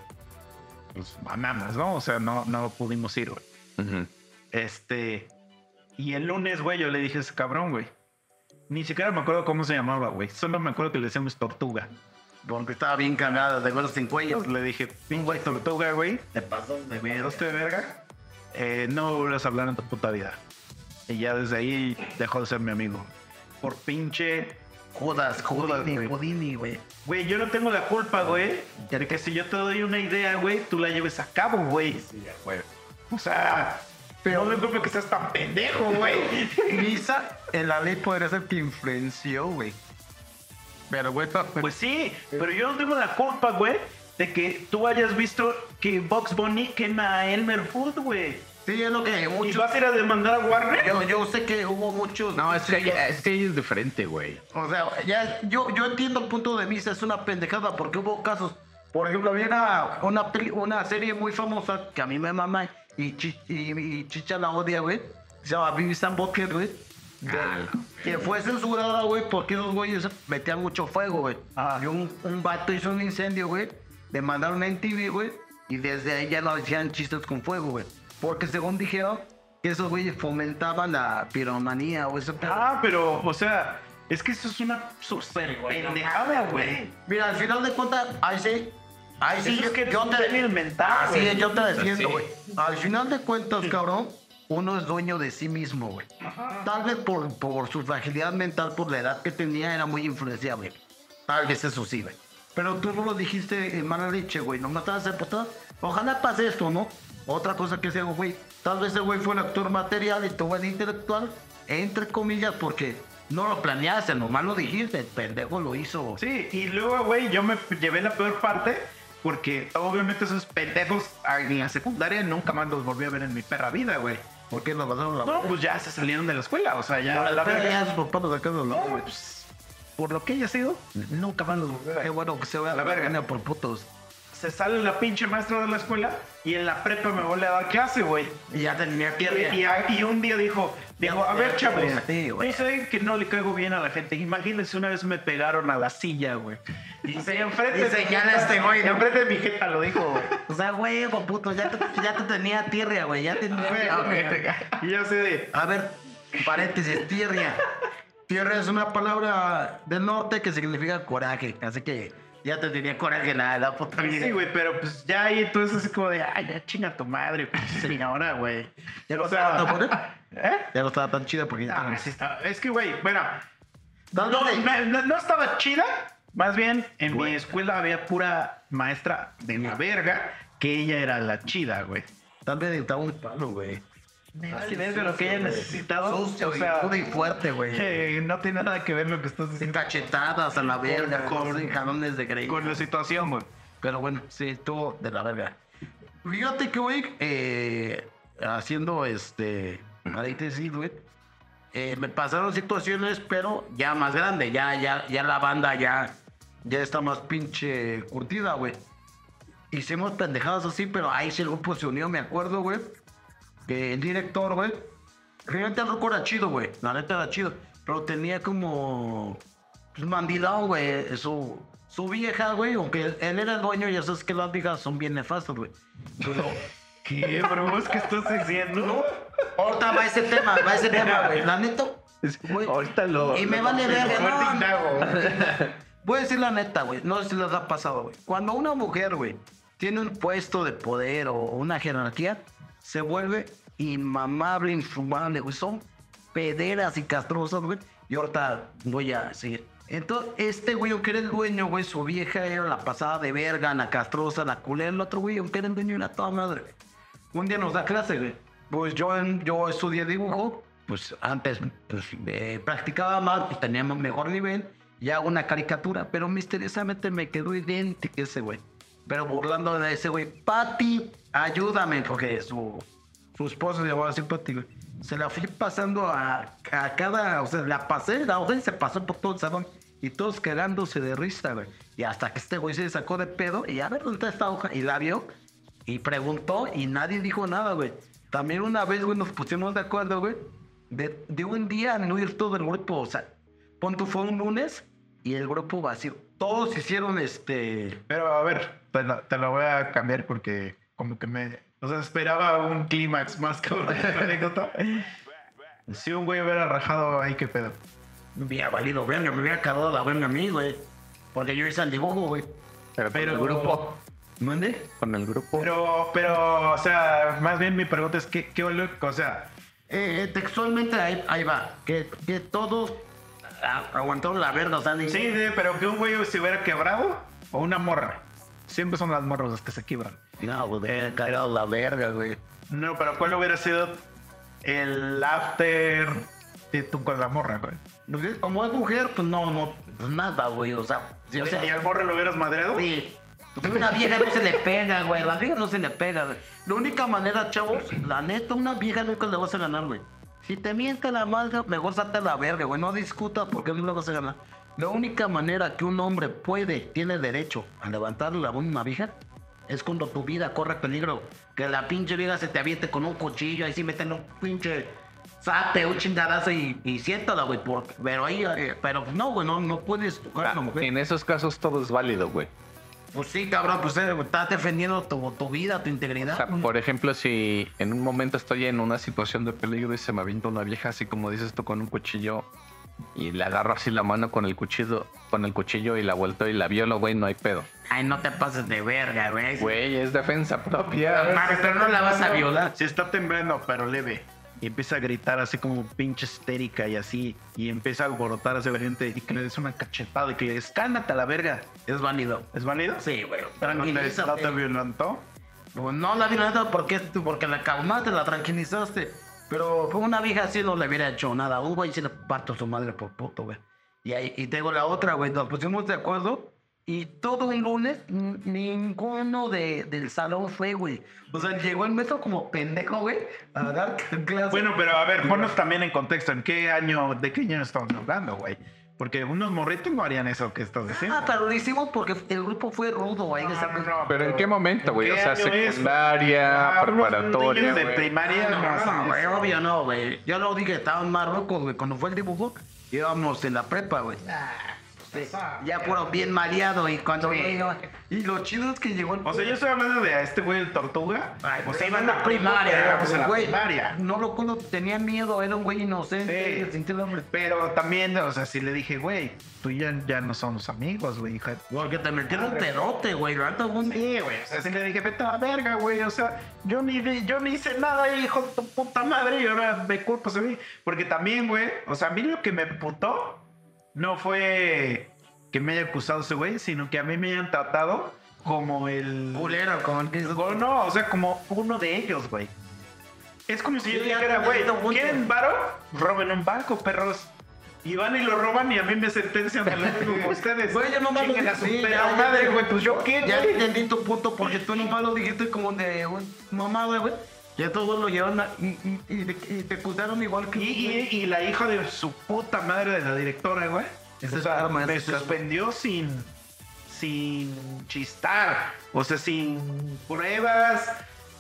Pues mamamos, ¿no? O sea, no, no pudimos ir, güey. Este. Y el lunes, güey, yo le dije a ese cabrón, güey. Ni siquiera me acuerdo cómo se llamaba, güey. Solo me acuerdo que le decíamos tortuga. Porque estaba bien cagada de vuelos sin cuello. Le dije, pingue tortuga, güey. Te pasó de ver. ¿Dejaste de verga? Eh, no vuelvas a hablar en tu puta vida. Y ya desde ahí dejó de ser mi amigo. Por pinche. Judas, Judas, Houdini, güey. Houdini, güey. Güey, yo no tengo la culpa, güey. De que si yo te doy una idea, güey, tú la lleves a cabo, güey. O sea, pero no me culpa que seas tan pendejo, güey. Misa en la ley podría ser que influenció, güey. Pero, güey, Pues sí, pero yo no tengo la culpa, güey, de que tú hayas visto que Box Bunny quema a Elmer Fudd, güey. Sí, es lo que ¿Y muchos. vas a ir a demandar a Warner? Yo, yo sé que hubo muchos. No, es que, ella- es que es diferente, güey. O sea, ya, yo, yo entiendo el punto de vista, es una pendejada porque hubo casos. Por ejemplo, había una, una, peli- una serie muy famosa que a mí me mama y, Chi- y, y Chicha la odia, güey. Se llama and Butthead, güey. De- Ah, que fue censurada, güey, porque esos güeyes metían mucho fuego, güey. Ah. Y un, un vato hizo un incendio, güey. Demandaron a MTV, güey. Y desde ahí ya no hacían chistes con fuego, güey. Porque según dijeron que esos güeyes fomentaban la piromanía o eso. Ah, pero, o sea, es que eso es una super pendejada, güey. Mira, al final de cuentas, ahí sí. Ahí sí, Eso es que yo es un te. mental, Así güey. es, yo te defiendo, Sí. güey. Al final de cuentas, cabrón, uno es dueño de sí mismo, güey. Tal vez por, por su fragilidad mental, por la edad que tenía, era muy influenciable. Tal vez eso sí, güey. Pero tú no lo dijiste en mala leche, güey. No matabas a puta. Ojalá pase esto, ¿no? Otra cosa que sea, güey. Tal vez el güey fue el actor material y tú el intelectual, entre comillas, porque no lo planeaste, nomás lo dijiste. El pendejo lo hizo. Sí, y luego, güey, yo me llevé la peor parte porque obviamente esos pendejos en la secundaria nunca más los volví a ver en mi perra vida, güey. ¿Por qué lo pasaron la No, pues ya se salieron de la escuela, o sea, ya la verga. ya papás sacaron, No, ¿no? güey, pues, por lo que haya sido, nunca más los volví a Qué ver. bueno que se vea La la verga por putos. Se sale la pinche maestra de la escuela y en la prepa me vuelve a dar clase, güey. Y ya tenía que y- y un día dijo, dijo, a ver, chavos, yo sé que no le caigo bien a la gente. Imagínense, una vez me pegaron a la silla, güey. Y se enfrente y de señala este güey, ¿no? Enfrente de mi jeta lo dijo, güey. O sea, güey, hijo puto, ya te, ya te tenía tierra, güey. Ya tenía tierra. Y yo sé de, A ver, paréntesis, tierra. Tierra es una palabra del norte que significa coraje. Así que ya te tenía coraje la, la puta vida. Sí, güey, pero pues ya ahí tú es así como de, ay, ya chinga tu madre, pinche señora, güey. Ya no O estaba tan buena. ¿eh? Ya no estaba tan chida porque ya. Ah, sí Es que, güey, bueno, No, estaba chida. Más bien, en mi escuela había pura maestra de la verga que ella era la chida, güey. Tal vez necesitaba un palo, güey. De lo que ella necesitado. Sucio, o sea, y fuerte, güey. eh, no tiene nada que ver lo que estás diciendo cachetadas a la verga, Con- con jalones de grey. con la situación, güey. Pero bueno, sí, estuvo de la verga. Fíjate que, güey, eh, haciendo este. Paréntesis, güey. eh, me pasaron situaciones, pero ya más grande. Ya, ya, ya la banda ya, ya está más pinche curtida, güey. Hicimos pendejadas así, pero ahí sí el grupo se unió, me acuerdo, güey. Que el director, güey. Realmente el grupo era chido, güey. La neta era chido. Pero tenía como. Pues mandilado, güey. Su, su vieja, güey. Aunque él era el dueño, ya sabes que las viejas son bien nefastas, güey. Pero. ¿Qué, bro? ¿Qué estás diciendo? Ahorita va ese tema, va ese tema, güey. La neta. güey, Ahorita lo. Y me lo- vale verga, no. Voy a decir la neta, güey. No sé si les ha pasado, güey. Cuando una mujer, güey, tiene un puesto de poder o una jerarquía, se vuelve inmamable, infumable, güey. Son pederas y castrosas, güey. Y ahorita voy a seguir. Entonces, este güey, aunque era el dueño, güey, su vieja era la pasada de verga, la castrosa, la culera. El otro güey, aunque era el dueño, era toda madre. Un día nos da clase, güey. Pues yo, yo estudié dibujo, pues antes pues, eh, practicaba más, pues tenía mejor nivel, y hago una caricatura, pero misteriosamente me quedó idéntico ese güey. Pero burlando de ese güey, Pati, ayúdame, porque su, su esposo llamaba así Pati, güey. Se la fui pasando a, a cada, o sea, la pasé, la y se pasó por todo el salón. Y todos quedándose de risa, güey. Y hasta que este güey se sacó de pedo y a ver dónde está esta hoja. Y la vio y preguntó y nadie dijo nada, güey. También una vez, güey, nos pusimos de acuerdo, güey. De, de un día no ir todo el grupo. O sea, pon fue un lunes y el grupo vacío. Todos hicieron este. Pero a ver, te lo, te lo voy a cambiar porque como que me... O sea, esperaba un clímax más cabrón de esta anécdota. Si un güey hubiera rajado ahí, qué pedo. Me hubiera valido verga, me hubiera cagado la verga a mí, güey. Porque yo hice el dibujo, güey. Pero, Pero- con el grupo. ¿Mande? Con el grupo. Pero, pero, o sea, más bien mi pregunta es, ¿qué, qué O sea, Eh, eh, textualmente ahí, ahí va. Que, que todos aguantaron la verga, o sea, sí, sí, pero que un güey se hubiera quebrado o una morra. Siempre son las morras las que se quiebran. No, güey, hubiera cagado la verga, güey. No, pero ¿cuál hubiera sido el after de tú con la morra, güey? Porque Como es mujer, pues no, no, pues nada, güey. O sea, si, O sea, ¿y al morro lo hubieras madreado? sí. Pues una vieja no se le pega, güey. La vieja no se le pega, güey. La única manera, chavos, la neta, una vieja nunca le vas a ganar, güey. Si te miente la madre, mejor salte a la verga, güey. No discuta porque no le vas a ganar. La única manera que un hombre puede, tiene derecho a levantarle la mano a una vieja es cuando tu vida corre peligro. Que la pinche vieja se te aviente con un cuchillo, ahí sí meten un pinche sape, un chingadazo y, y siéntala, güey. porque- Pero ahí, eh, pero no, güey, no, no puedes tocar a una mujer. En esos casos todo es válido, güey. Pues sí, cabrón, pues eh, estás defendiendo tu, tu vida, tu integridad. O sea, por ejemplo, si en un momento estoy en una situación de peligro y se me avienta una vieja así como dices tú con un cuchillo y le agarro así la mano con el cuchillo, con el cuchillo y la vuelto y la violo, güey, no hay pedo. Ay, no te pases de verga, güey. Güey, es defensa propia. Mames, pero no la vas a violar. Si está temblando, pero leve. Y empieza a gritar así como pinche histérica y así. Y empieza a alborotar a ese valiente y que le des una cachetada y que le des, cálmate a la verga. Es válido. ¿Es válido? Sí, güey. ¿No te, no Tranquilízate. te violentó? No, no la violenta porque, porque la calmaste, la tranquilizaste. Pero fue una vieja así no le hubiera hecho nada. Un güey sí le parto a su madre por puto, güey. Y, ahí, y tengo la otra, güey. Nos pusimos de acuerdo. Y todo el lunes, ninguno de, del salón fue, güey. O sea, llegó el metro como pendejo, güey, a dar clases. Bueno, pero a ver, ponnos también en contexto. ¿En qué año, de qué año estamos hablando, güey? Porque unos morritos no harían eso que estás diciendo. Ah, pero lo hicimos porque el grupo fue rudo, güey. en esa- Pero ¿en qué momento, güey? ¿En O sea, secundaria, Ah, preparatoria, de primaria no, No, no, güey, obvio no, güey. Yo lo dije, estaba en Marruecos, güey. Cuando fue el dibujo, íbamos en la prepa, güey. Sí, ya fueron bien mareado y cuando iba- Y lo chido es que llegó el... O sea, yo estoy hablando de a este güey el tortuga. Ay, pues o sea, iba en la primaria, pues en la güey. primaria. No lo conozco, tenía miedo, era un güey inocente. Sí. Pero también, o sea, si le dije, güey, tú y ya, ya no somos amigos, güey, hija. Porque te metieron pedote, güey. la neta, un- Sí, güey, o sea, sí le dije, vete a la verga, güey, o sea, yo ni, vi- yo ni hice nada, hijo de tu puta madre, y ahora me culpas a mí. Porque también, güey, o sea, a mí lo que me putó no fue que me haya acusado ese güey, sino que a mí me hayan tratado como el... Culero, como el que... No, o sea, como uno de ellos, güey. Es como si yo Sí, dijera, güey. ¿quieren varo? Roben un banco, perros. Y van y lo roban y a mí me sentencian al mismo como ustedes. Güey, yo a su dije, perra ya, madre, güey, pues yo qué, Ya entendí tu punto porque tú nomás lo dijiste como de güey, mamada, güey. Ya todos lo llevaron a- y, y, y, y te acusaron igual que... Y, y- y la hija de su puta madre de la directora, güey. O sea, es- me suspendió sin, sin chistar. O sea, sin pruebas,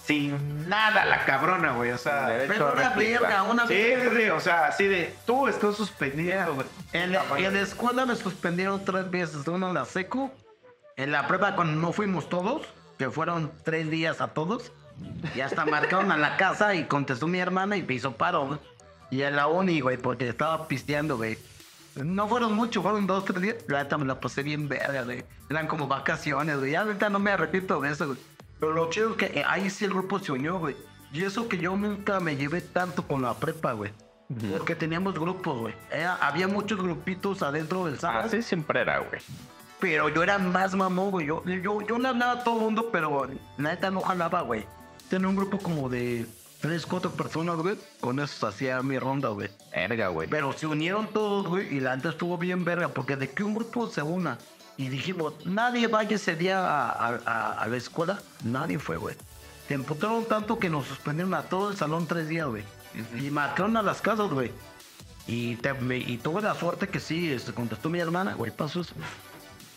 sin nada la cabrona, güey. O sea, Pero una verga, una sí, sí, sí, o sea, así de, tú estás suspendido, güey. En la, en la escuela me suspendieron tres veces. Uno en la secu. En la prueba cuando no fuimos todos, que fueron tres días a todos. Y hasta marcaron a la casa y contestó mi hermana y me hizo paro, güey. Y en la uni, güey, porque estaba pisteando, güey. No fueron muchos, fueron dos, tres días. La neta me la pasé bien verga, güey. Eran como vacaciones, güey. Ya ahorita no me arrepiento de eso, güey. Pero lo chido es que eh, ahí sí el grupo se unió, güey. Y eso que yo nunca me llevé tanto con la prepa, güey. Porque teníamos grupos, güey. Había muchos grupitos adentro del salón. Así siempre era, güey. Pero yo era más mamón, güey. Yo, yo, yo le hablaba a todo el mundo, pero la neta no jalaba, güey. Tenía un grupo como de tres, cuatro personas, güey. Con eso hacía mi ronda, güey. Erga, güey. Pero se unieron todos, güey, y la neta estuvo bien verga, porque de que un grupo se una y dijimos, nadie vaya ese día a, a- a- a la escuela, nadie fue, güey. Se emputaron tanto que nos suspendieron a todo el salón tres días, güey. Y marcaron a las casas, güey. Y, te- me- y tuve la suerte que sí, este, contestó mi hermana, güey, pasó eso.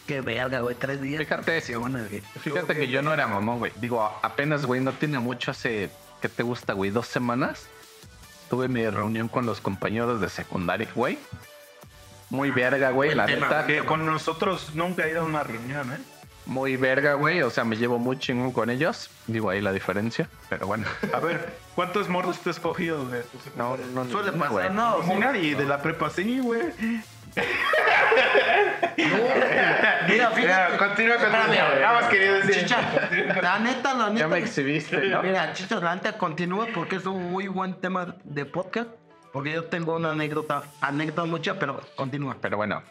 Qué verga, güey, tres días. Fíjate, Sí, bueno, güey. Fíjate que yo no era mamón, güey. Digo, apenas, güey, no tiene mucho hace, ¿qué te gusta, güey? Dos semanas. Tuve mi reunión con los compañeros de secundaria, güey. Muy verga, güey, la tema. neta. Que con nosotros nunca he ido a una reunión, ¿eh? Muy verga, güey. O sea, me llevo muy chingón con ellos. Digo ahí la diferencia. Pero bueno. A ver, ¿cuántos morros te has cogido, güey? No, no, no. Suele no, pasar, güey. no. Nadie de la prepa, sí, güey. Mira, fíjate. continúa con Espérame, eso. Nada más quería decir. Chicha, la neta, la neta. Ya me exhibiste, ¿no? Mira, Chicha, la neta continúa porque es un muy buen tema de podcast. Porque yo tengo una anécdota, anécdota mucha, pero continúa. Pero bueno,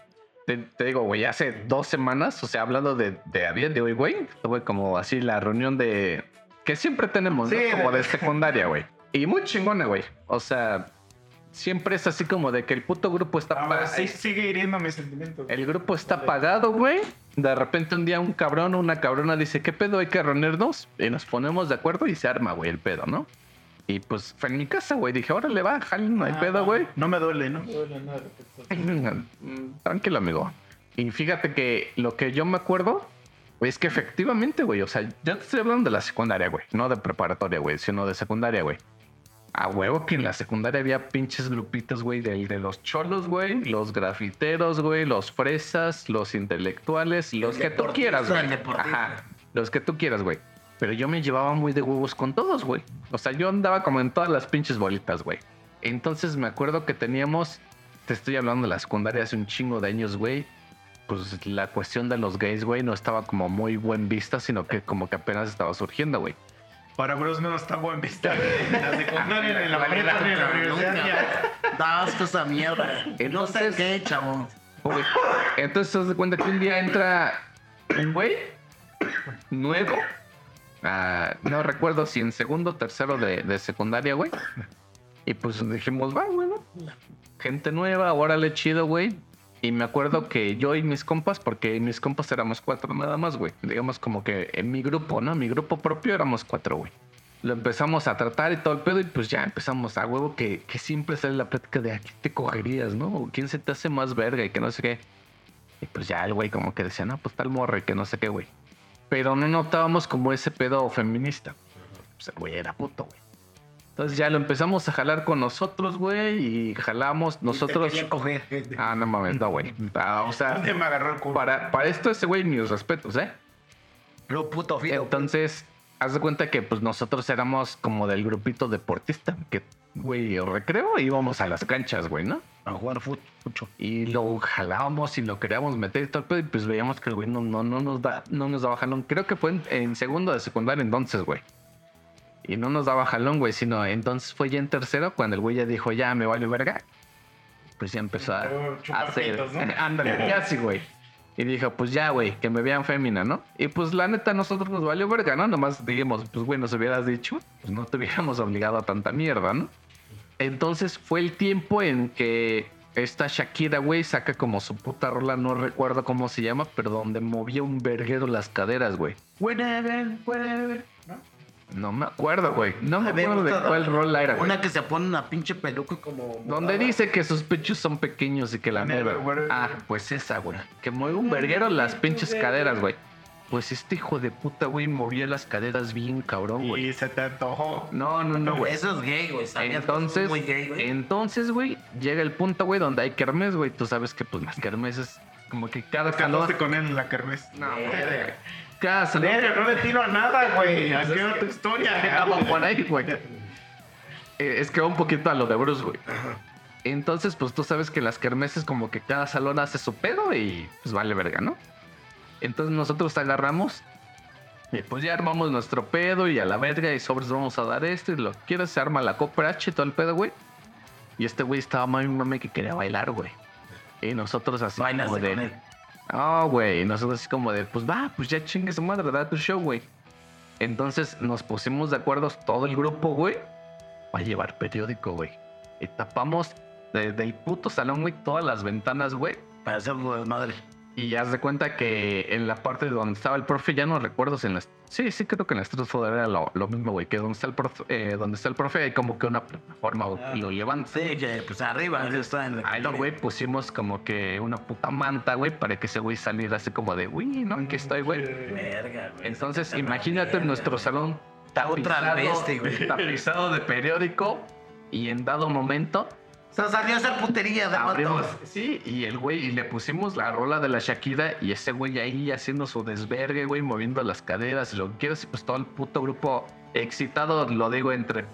te, te digo, güey, hace dos semanas, o sea, hablando de, de a día de hoy, güey, tuve como así la reunión de. que siempre tenemos, ¿no? Sí, como de- de secundaria, güey. Y muy chingona, güey. O sea, siempre es así como de que el puto grupo está. Ahora pa- sí sigue hiriendo mis sentimientos. El grupo está apagado, güey. De repente un día un cabrón o una cabrona dice, ¿qué pedo? Hay que reunirnos. Y nos ponemos de acuerdo y se arma, güey, el pedo, ¿no? Y pues fue en mi casa, güey. Dije, órale, va, jalen, no hay pedo, güey. No me duele, ¿no? Mm, Tranquilo, amigo. Y fíjate que lo que yo me acuerdo güey, es que efectivamente, güey, o sea, ya te estoy hablando de la secundaria, güey, no de preparatoria, güey, sino de secundaria, güey. A huevo que en la secundaria había pinches grupitos, güey, de, de los cholos, güey, los grafiteros, güey, los fresas, los intelectuales, los que tú quieras, güey. Ajá, los que tú quieras, güey. Pero yo me llevaba muy de huevos con todos, güey. O sea, yo andaba como en todas las pinches bolitas, güey. Entonces me acuerdo que teníamos, te estoy hablando de la secundaria hace un chingo de años, güey. Pues la cuestión de los gays, güey, no estaba como muy buen vista, sino que como que apenas estaba surgiendo, güey. Para Bros no está buen vista. En la secundaria, en la prepa, en la universidad. Da asco esa mierda. No sé Entonces- qué, chavo. Güey. Entonces te das cuenta que un día entra un güey nuevo. ah, no recuerdo si en segundo o tercero de, de secundaria, güey. Y pues dijimos, va, bueno. Gente nueva, órale chido, güey. Y me acuerdo que yo y mis compas, porque mis compas éramos cuatro nada más, güey. Digamos como que en mi grupo, ¿no? Mi grupo propio éramos cuatro, güey. Lo empezamos a tratar y todo el pedo y pues ya empezamos a huevo que, que siempre sale la plática de a quién te cogerías, ¿no? O quién se te hace más verga y que no sé qué. Y pues ya el güey como que decía, no, pues tal morro y que no sé qué, güey. Pero no notábamos como ese pedo feminista. Pues el güey era puto, güey. Entonces ya lo empezamos a jalar con nosotros, güey, y jalamos nosotros. Te quería coger. Ah, no mames, no, güey. Ah, o sea, ¿Dónde me agarró el culo? para, para esto ese güey mis respetos, ¿eh? Lo puto fío. Entonces, haz de cuenta que pues nosotros éramos como del grupito deportista, que, güey, recreo íbamos a las canchas, güey, ¿no? A jugar mucho. Y lo jalábamos y lo queríamos meter y todo y pues veíamos que el güey no, no, no nos da, no nos daba jalón. Creo que fue en, en segundo de secundaria entonces, güey. Y no nos daba jalón, güey, sino entonces fue ya en tercero cuando el güey ya dijo, ya me vale verga. Pues ya empezó a, a hacer. ¿no? Ándale, casi, güey. Y dijo, pues ya, güey, que me vean fémina, ¿no? Y pues la neta, a nosotros nos valió verga, ¿no? Nomás dijimos, pues güey, nos hubieras dicho, pues no te hubiéramos obligado a tanta mierda, ¿no? Entonces fue el tiempo en que esta Shakira, güey, saca como su puta rola, no recuerdo cómo se llama, pero donde movía un verguero las caderas, güey. Whenever, whenever. No me acuerdo, güey. No me acuerdo de cuál rola era, güey. Una que se pone una pinche peluca como. Donde dice que sus pechos son pequeños y que la whatever. Ah, pues esa, güey. Que mueve un verguero las pinches caderas, güey. Pues este hijo de puta, güey, movía las caderas bien cabrón, güey. Y se te antojó. No, no, no, güey. Eso es gay, güey. Entonces, Muy gay, güey. entonces, güey, llega el punto, güey, donde hay kermes, güey. Tú sabes que, pues, las kermeses, como que cada. Cantaste con él en la kermés. No, güey. Cada salón... Verga, no le tiro a nada, güey. Aquí va tu historia. Vamos por ahí, güey. Eh, Es que va un poquito a lo de Bruce, güey. Entonces, pues tú sabes que las kermeses como que cada salón hace su pedo y pues vale verga, ¿no? Entonces nosotros agarramos y pues ya armamos nuestro pedo y a la verga y sobres vamos a dar esto y lo que quieras, se arma la Copra H y todo el pedo, güey. Y este güey estaba mami mami que quería bailar, güey. Y nosotros así como Bailaste de... con él. No, güey. Nosotros así como de, pues va, pues ya chingue su madre, da tu show, güey. Entonces nos pusimos de acuerdo todo el grupo, güey, para llevar periódico, güey. Y tapamos desde el puto salón, güey, todas las ventanas, güey. Para hacerlo de madre. Y ya haz de cuenta que en la parte de donde estaba el profe, ya no recuerdo si en las... Sí, sí creo que en la Strasbourg era lo, lo mismo, güey, que donde está el profe, eh, donde está el profe hay como que una plataforma, güey, y lo levantas. Sí, que pues arriba está en Ahí, güey, pusimos como que una puta manta, güey, para que ese güey saliera así como de, uy, no, aquí estoy, güey. Verga, güey. Entonces, imagínate nuestro salón Otra tapizado, bestia, güey. tapizado de periódico y en dado momento O sea, salió a hacer putería de abrimos, sí, y el güey, y le pusimos la rola de la Shakira y ese güey ahí haciendo su desvergue, güey, moviendo las caderas y lo que quieras, y pues todo el puto grupo excitado, lo digo entre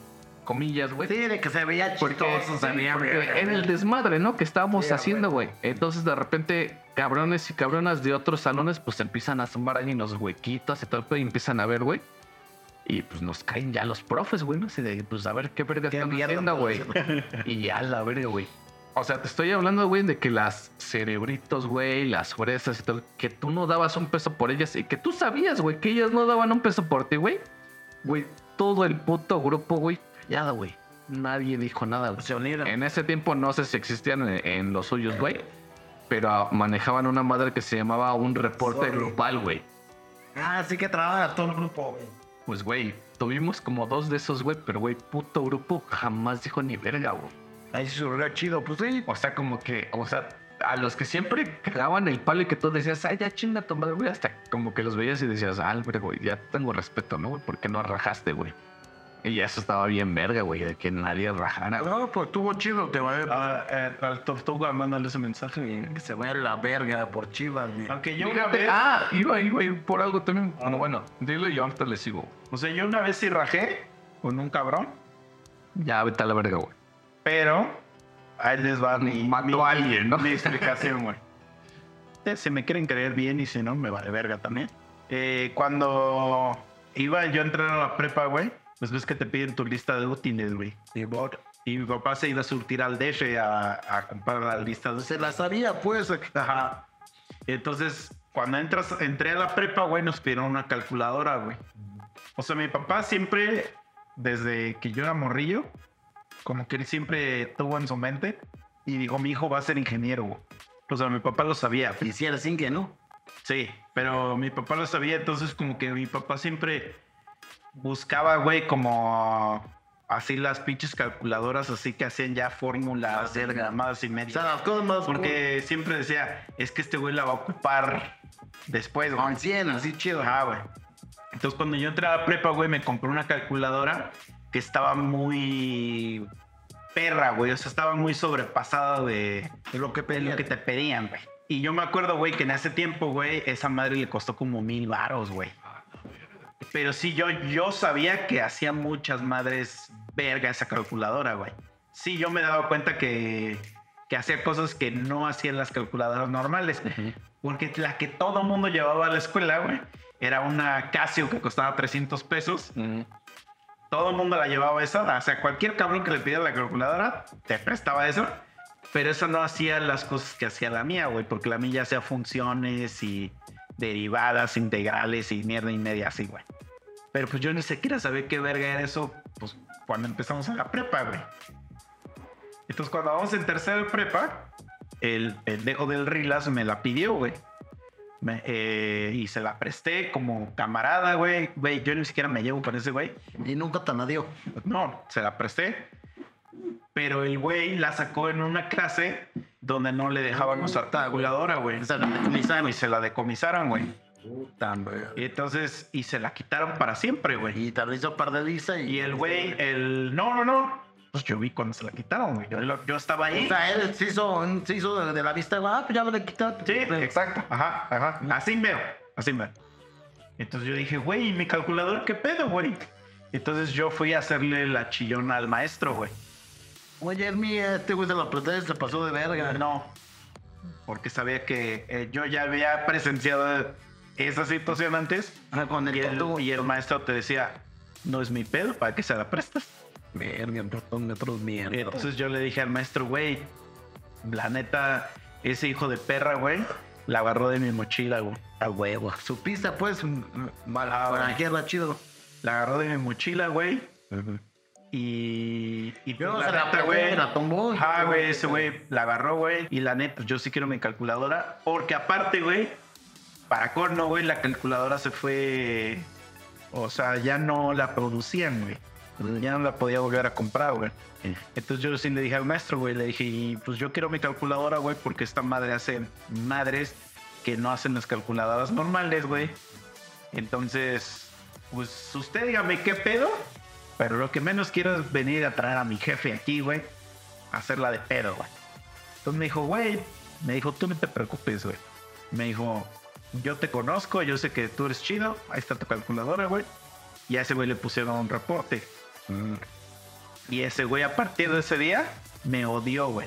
comillas, güey. Sí, de que se veía Porque, chistoso, se veía era el desmadre, ¿no? Que estábamos Sí, haciendo, güey. Entonces, de repente, cabrones y cabronas de otros salones, pues empiezan a asomar ahí en los huequitos y todo y empiezan a ver, güey. Y pues nos caen ya los profes, güey, no sé, de, pues a ver qué verga están haciendo, güey. Y a la verga, güey. O sea, te estoy hablando, güey, de que las cerebritos, güey, las fresas y todo, que tú no dabas un peso por ellas y que tú sabías, güey, que ellas no daban un peso por ti, güey. Güey, todo el puto grupo, güey, callado, güey. Nadie dijo nada, güey. Se unieron. En ese tiempo no sé si existían en, en los suyos, güey. Pero ah, manejaban una madre que se llamaba un reporte Sorry. grupal, güey. Ah, sí que trabaja todo el grupo, güey. Pues, güey, tuvimos como dos de esos, güey. Pero, güey, puto grupo jamás dijo ni verga, güey. Ahí se surgió chido, pues sí. O sea, como que, o sea, a los que siempre cagaban el palo y que tú decías, ay, ya chinga tu madre, güey. Hasta como que los veías y decías, ah, güey, ya tengo respeto, ¿no, güey? ¿Por qué no rajaste, güey? Y eso estaba bien verga, güey, de que nadie rajara. güey. No, pues estuvo chido, te va a Ah, eh, al Tortuga, mándale ese mensaje. güey. que se vaya a la verga por Chivas, güey. Aunque yo una Fíjate, vez, ah, iba, iba a ir por algo también. Bueno, bueno, dilo y yo ahorita le sigo. o sea, yo una vez sí rajé con un cabrón, Ya, vete a la verga, güey. pero ahí les va mi, Mató mi- a alguien, ¿no? mi explicación, güey. Eh, Si me quieren creer bien y si no, me vale verga también. Eh, cuando iba yo a entrar a la prepa, güey, pues ves que te piden tu lista de útiles, güey. Y Y mi papá se iba a surtir al DF a, a comprar la lista Se la sabía, pues. Ajá. Entonces, cuando entras, entré a la prepa, güey, nos pidieron una calculadora, güey. O sea, mi papá siempre, desde que yo era morrillo, como que él siempre tuvo en su mente y dijo, mi hijo va a ser ingeniero, güey. O sea, mi papá lo sabía. Hiciera sin que no. Sí, pero mi papá lo sabía, entonces como que mi papá siempre buscaba, güey, como así las pinches calculadoras, así que hacían ya fórmulas, verga. más y O media. sea, las cosas más. Porque siempre decía, es que este güey la va a ocupar después, güey. Con 100, así chido. Ajá, güey. Entonces, cuando yo entré a la prepa, güey, me compré una calculadora que estaba muy perra, güey. O sea, estaba muy sobrepasada de, de lo, que, de lo que te pedían, güey. Y yo me acuerdo, güey, que en ese tiempo, güey, esa madre le costó como mil varos, güey. Pero sí, yo, yo sabía que hacía muchas madres verga esa calculadora, güey. Sí, yo me daba cuenta que, que hacía cosas que no hacían las calculadoras normales. Porque la que todo mundo llevaba a la escuela, güey, era una Casio que costaba 300 pesos. Todo el mundo la llevaba esa. O sea, cualquier cabrón que le pidiera la calculadora, te prestaba eso. Pero esa no hacía las cosas que hacía la mía, güey. Porque la mía ya hacía funciones y derivadas, integrales y mierda y media así, güey. Pero pues yo ni siquiera sabía qué verga era eso, pues cuando empezamos en la prepa, güey. Entonces cuando vamos en tercera prepa, el pendejo del Rilas me la pidió, güey. Me- eh, y se la presté como camarada, güey. Güey, yo ni siquiera me llevo con ese güey. Y nunca te la dio. No, se la presté. Pero el güey la sacó en una clase donde no le dejaban usar calculadora, güey. O sea, la decomisaron. Y se la decomisaron, güey. Puta. Y entonces, y se la quitaron para siempre, güey. Y te la hizo par de lista y... Y el güey, el. No, no, no. Pues yo vi cuando se la quitaron, güey. Yo, estaba ahí. O sea, él se hizo, se hizo de, de la vista, ah, pues ya me le quitaste. Sí, exacto. Ajá, ajá. Así veo, así veo. Entonces yo dije, güey, ¿y mi calculador qué pedo, güey? Entonces yo fui a hacerle la chillona al maestro, güey. Oye, mía, este güey se la presté, se pasó de verga. No, porque sabía que eh, yo ya había presenciado esa situación antes. Ah, con el Y el, y el maestro te decía, no es mi pedo, ¿para qué se la prestas? Verga, otros mierda. Entonces yo le dije al maestro, güey, la neta, ese hijo de perra, güey, la agarró de mi mochila, güey. A huevo. Su pista, pues, Ah, güey. era chido. La agarró de mi mochila, güey. Y, y Yo pues, la neta, presté, la tomó. Ajá, güey, ese güey la agarró, güey. Y la neta, yo sí quiero mi calculadora. Porque aparte, güey, para corno, güey, la calculadora se fue. O sea, ya no la producían, güey. Ya no la podía volver a comprar, güey. Entonces yo sí le dije al maestro, güey, le dije, pues yo quiero mi calculadora, güey, porque esta madre hace madres que no hacen las calculadoras normales, güey. Entonces, pues usted dígame qué pedo, pero lo que menos quiero es venir a traer a mi jefe aquí, güey, a hacerla de pedo, güey. Entonces me dijo, güey, me dijo, tú no te preocupes, güey. Me dijo, yo te conozco, yo sé que tú eres chido, ahí está tu calculadora, güey. Y a ese güey le pusieron un reporte. Y ese güey a partir de ese día me odió, güey.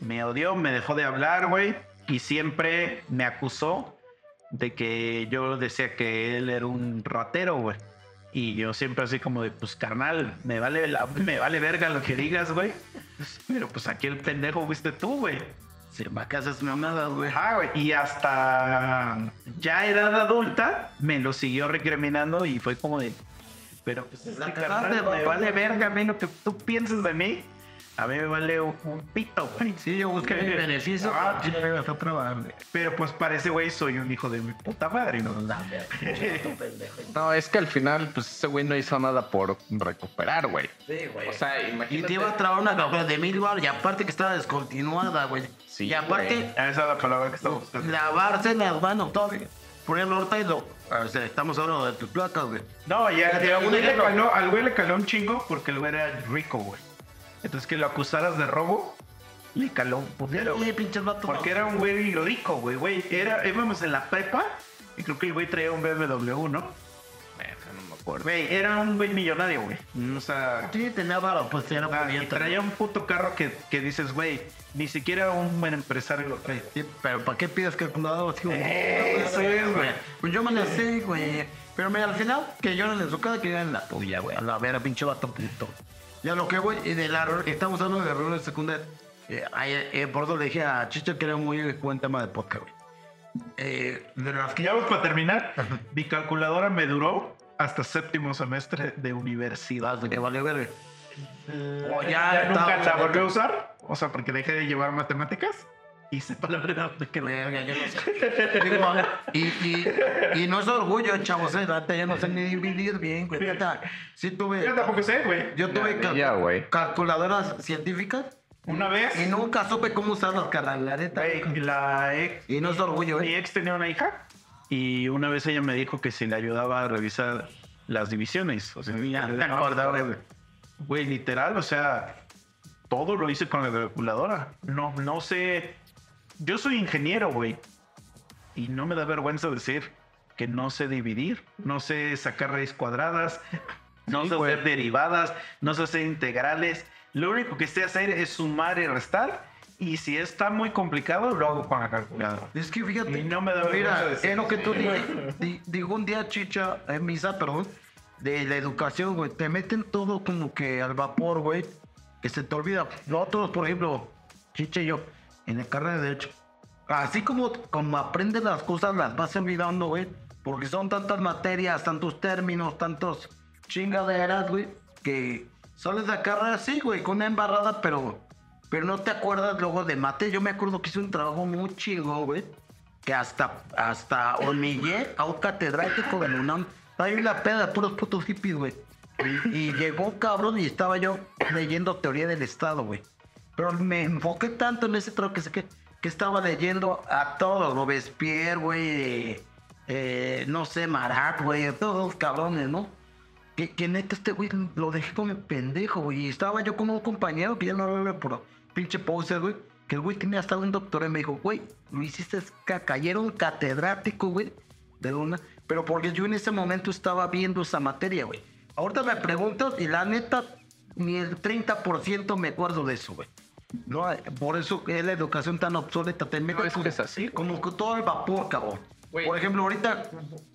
Me odió, me dejó de hablar, güey. Y siempre me acusó de que yo decía que él era un ratero, güey. Y yo siempre así como de, pues carnal, me vale, la- me vale verga lo que digas, güey. Pero pues aquí el pendejo fuiste tú, güey. Si para casa es mamadas, güey. Ajá, güey. Y hasta ya edad adulta me lo siguió recriminando y fue como de. Pero pues es La que, me vale verga a mí lo que tú pienses de mí. A mí me vale un, un pito, güey. Sí, yo busqué mi beneficio. Ah, sí, me está trabajando. Pero pues para ese güey soy un hijo de mi puta madre, ¿no? No, es que al final, pues ese güey no hizo nada por recuperar, güey. Sí, güey. O sea, Y imagínate. te iba a trabar una calculadora de mil baros y aparte que estaba descontinuada, güey. Sí, y aparte, güey. Esa es la palabra que estamos buscando. lavarse las manos todavía. ponerlo ahorita y lo. A ver, estamos hablando de tus placas, güey. No, ya, le caló- al güey le caló un chingo porque el güey era rico, güey. Entonces que lo acusaras de robo, le caló un putero. Sí, pinches vatos. Porque era un güey rico, güey, güey. Era, íbamos en la prepa y creo que el güey traía un BMW, ¿no? No me acuerdo. Güey, era un güey millonario, güey. O sea, Sí, tenía varo, pues era ah, y traía un puto carro que, que dices, güey, ni siquiera un buen empresario lo trae. Sí, pero ¿para qué pides calculador? Sí, güey. Eso es, güey. Pues yo me la sé, güey. Pero mira, al final, que lloren en su casa, que lloren en la tuya, güey. A la vera, pinche vato puto. Ya lo que, güey, y de la estamos hablando de errores secundarios. Eh, eh, por eso le dije a Chicho que era un muy buen tema de podcast, güey. Eh, de las que Ya vamos para terminar. Mi calculadora me duró hasta séptimo semestre de universidad. que valió ver. O ya ya, nunca la volví a usar. O sea, porque dejé de llevar matemáticas. Verdad de que Verga, yo no sé. Digo, y, y, y no es orgullo, chavos, eh, yo no sé ni dividir bien, güey. Sí tuve. Yo tampoco sé, güey. Yo tuve cal- Ya, güey. calculadoras científicas Una vez, y nunca supe cómo usarlas, carnal, la neta. güey, la ex, Y no es orgullo, mi eh. ex tenía una hija. Y una vez ella me dijo que si le ayudaba a revisar las divisiones. O sea, Ya, acordaba, güey. Güey, literal, o sea, todo lo hice con la calculadora. No, no sé. Yo soy ingeniero, güey. Y no me da vergüenza decir que no sé dividir, no sé sacar raíz cuadradas, no Sí, sé güey. hacer derivadas, no sé hacer integrales. Lo único que sé hacer es sumar y restar. Y si está muy complicado, lo hago con la calculadora. Es que fíjate. Y no me da vergüenza Mira, decir. es lo que tú dijiste. Di- Dijo un día Chicha, en misa, perdón, de la educación, güey. Te meten todo como que al vapor, güey. Que se te olvida. Nosotros, por ejemplo, Chicha y yo, en la carrera de Derecho. Así como, como aprendes las cosas, las vas olvidando, güey. Porque son tantas materias, tantos términos, tantos chingaderas, güey. Que sales de la carrera así, güey, con una embarrada, pero, pero no te acuerdas luego de mate. Yo me acuerdo que hice un trabajo muy chingón, güey. Que hasta, hasta hormigué a un catedrático de UNAM. Ahí la peda puros putos hippies, güey. Y, y llegó un cabrón y estaba yo leyendo teoría del Estado, güey. Pero me enfoqué tanto en ese trabajo que estaba leyendo a todos, Robespierre, güey, eh, no sé, Marat, güey, todos los cabrones, ¿no? Que, que neta este güey lo dejé como pendejo, güey. Y estaba yo con un compañero que ya no lo veo por pinche poser, güey. Que el güey tenía hasta un doctor y me dijo, güey, lo hiciste caca. Catedrático, güey, de una. Pero porque yo en ese momento estaba viendo esa materia, güey. Ahorita me preguntas y la neta, ni el 30% me acuerdo de eso, güey. No, por eso es la educación tan obsoleta. Te metes es que es así, Como que todo el vapor, cabrón. Güey. Por ejemplo, ahorita,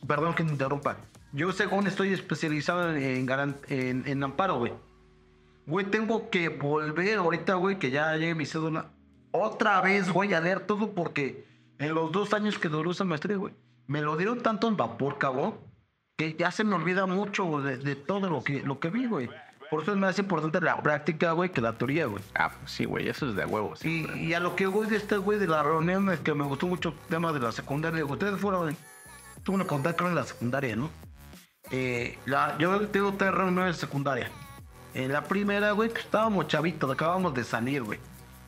perdón que me interrumpa. Yo, según estoy especializado en, en, en amparo, güey. Güey, tengo que volver ahorita, güey, que ya llegue mi cédula. Otra vez voy a leer todo porque en los dos años que duró esa maestría, güey, me lo dieron tanto en vapor, cabrón, que ya se me olvida mucho de, de todo lo que, lo que vi, güey. Por eso es más importante la práctica, güey, que la teoría, güey. Ah, pues sí, güey, eso es de huevos. Y, y a lo que voy de este güey de la reunión es que me gustó mucho el tema de la secundaria. Ustedes fueron, tuve una contacto en la secundaria, ¿no? Eh, la, yo tengo tres reuniones de secundaria. En la primera, güey, que estábamos chavitos, acabamos de salir, güey.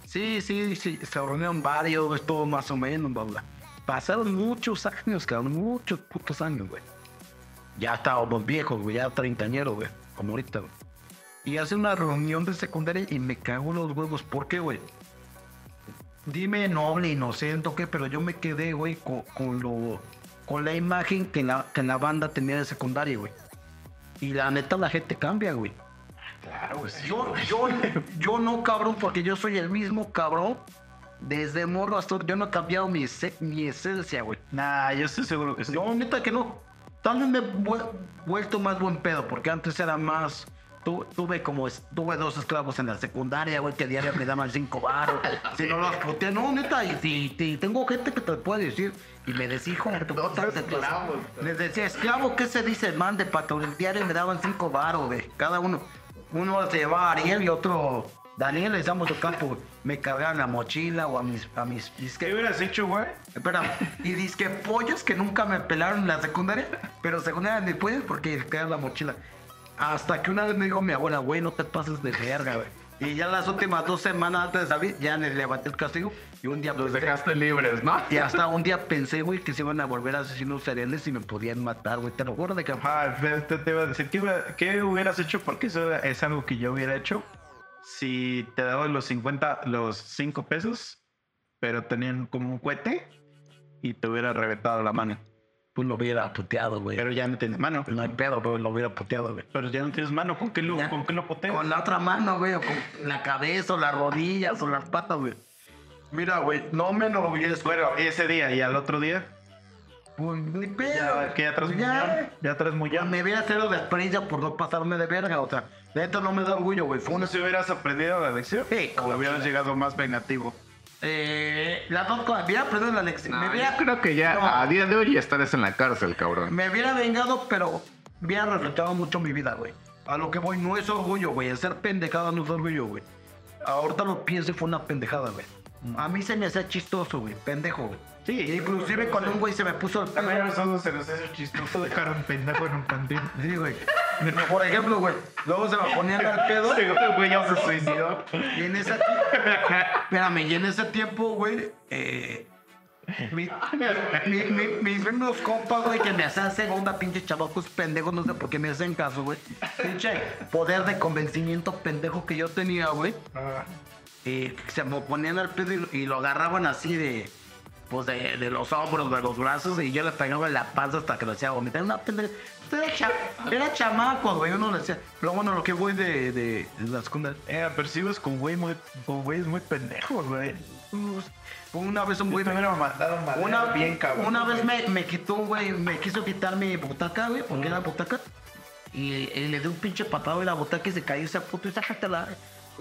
Sí, sí, sí, se reunieron varios, güey, todo más o menos, bla, bla. Pasaron muchos años, cabrón, muchos putos años, güey. Ya estábamos viejos, güey, ya treintañeros, güey, como ahorita, güey. Y hace una reunión de secundaria y me cago en los huevos. ¿Por qué, güey? Dime noble, inocente, qué, pero yo me quedé, güey, con, con lo, con la imagen que la, que la banda tenía de secundaria, güey. Y la neta, la gente cambia, güey. Claro, sí, Yo, güey. yo, yo no, cabrón, porque yo soy el mismo cabrón. Desde morro hasta yo no he cambiado mi, ese- mi esencia, güey. Nah, yo estoy seguro que sí. No, neta que no. Tal vez me he vu- vuelto más buen pedo, porque antes era más. Tu- tuve como. Tuve dos esclavos en la secundaria, güey, que diario me daban cinco baros. si no los puteé, no, neta, y, y- y tengo gente que te puede decir. Y me decía, hijo, tu tu- Les decía, esclavo, ¿qué se dice? Man, de pato. El diario me daban cinco baros, güey. Cada uno. Uno se llevaba a Ariel y otro. Daniel, les damos el campo. Me cargaban la mochila o a mis. A mis disque- ¿Qué hubieras hecho, güey? Espera, y disque pollos que nunca me pelaron en la secundaria, pero secundaria ni pollos porque caía la mochila. Hasta que una vez me dijo mi abuela, güey, no te pases de verga, güey. Y ya las últimas dos semanas antes de salir, ya le levanté el castigo. Y un día Los pensé- dejaste libres, ¿no? Y hasta un día pensé, güey, que se iban a volver asesinos seriales y me podían matar, güey. Te lo juro de que... Ah, te, te- te iba a decir, ¿qué, qué hubieras hecho? Porque eso es algo que yo hubiera hecho. Si te daban los 50, los 5 pesos, pero tenían como un cohete y te hubiera reventado la mano. Pues lo hubiera puteado, güey. Pero ya no tienes mano. No hay pedo, pero lo hubiera puteado, güey. Pero ya no tienes mano. ¿Con qué lo, Ya. ¿con qué lo poteas? Con la otra mano, güey, o con la cabeza, o las rodillas, o las patas, güey. Mira, güey, no me lo hubieras... Bueno, ese día y al otro día, Pues ni pedo. ya, que ya traes Ya. Ya traes Ya mullón. me hubiera cero de experiencia por no pasarme de verga, o sea, neta no me da orgullo, güey. Fue una... si hubieras aprendido la lección? Sí, ¿O hubieras llegado más vengativo? Eh, las dos cosas, hubiera aprendido la lección. me, No, hubiera, yo creo que ya No. a día de hoy ya estarás en la cárcel, cabrón. me hubiera vengado, pero hubiera reflejado mucho mi vida, güey. A lo que voy no es orgullo, güey. El ser pendejada no es orgullo, güey. Ahorita lo pienso y fue una pendejada, güey. A mí se me hacía chistoso, güey. Pendejo, güey. Sí. Inclusive cuando un güey se me puso el También a nosotros se nos hace chistoso dejar un pendejo en un cantín. Sí, güey. Por ejemplo, güey. Luego se me ponían al pedo. El güey ya se suicidó. Y en ese tiempo. Espérame, y en ese tiempo, güey. Eh, mi- mi- mi- mis mismos compas, güey, que me hacían segunda, pinche chavacos pendejos, no sé por qué me hacen caso, güey. Pinche poder de convencimiento pendejo que yo tenía, güey. Y se me ponían al pedo y, y lo agarraban así de. Pues de, de los hombros, de los brazos, y yo le pegaba la panza hasta que lo hacía vomitar. Una pendeja. Era, cha- era chamaco, güey. Uno le decía. Pero bueno, lo que voy de, de, de la secundaria. Eh, percibes con güey muy, con güeyes muy pendejos, güey. Una vez un güey me, mandado madre una, bien cabrón. una vez me, me quitó güey, me quiso quitar mi butaca, güey, porque era butaca. Y, y le di un pinche patado y la butaca y se cayó esa puto y sácatela.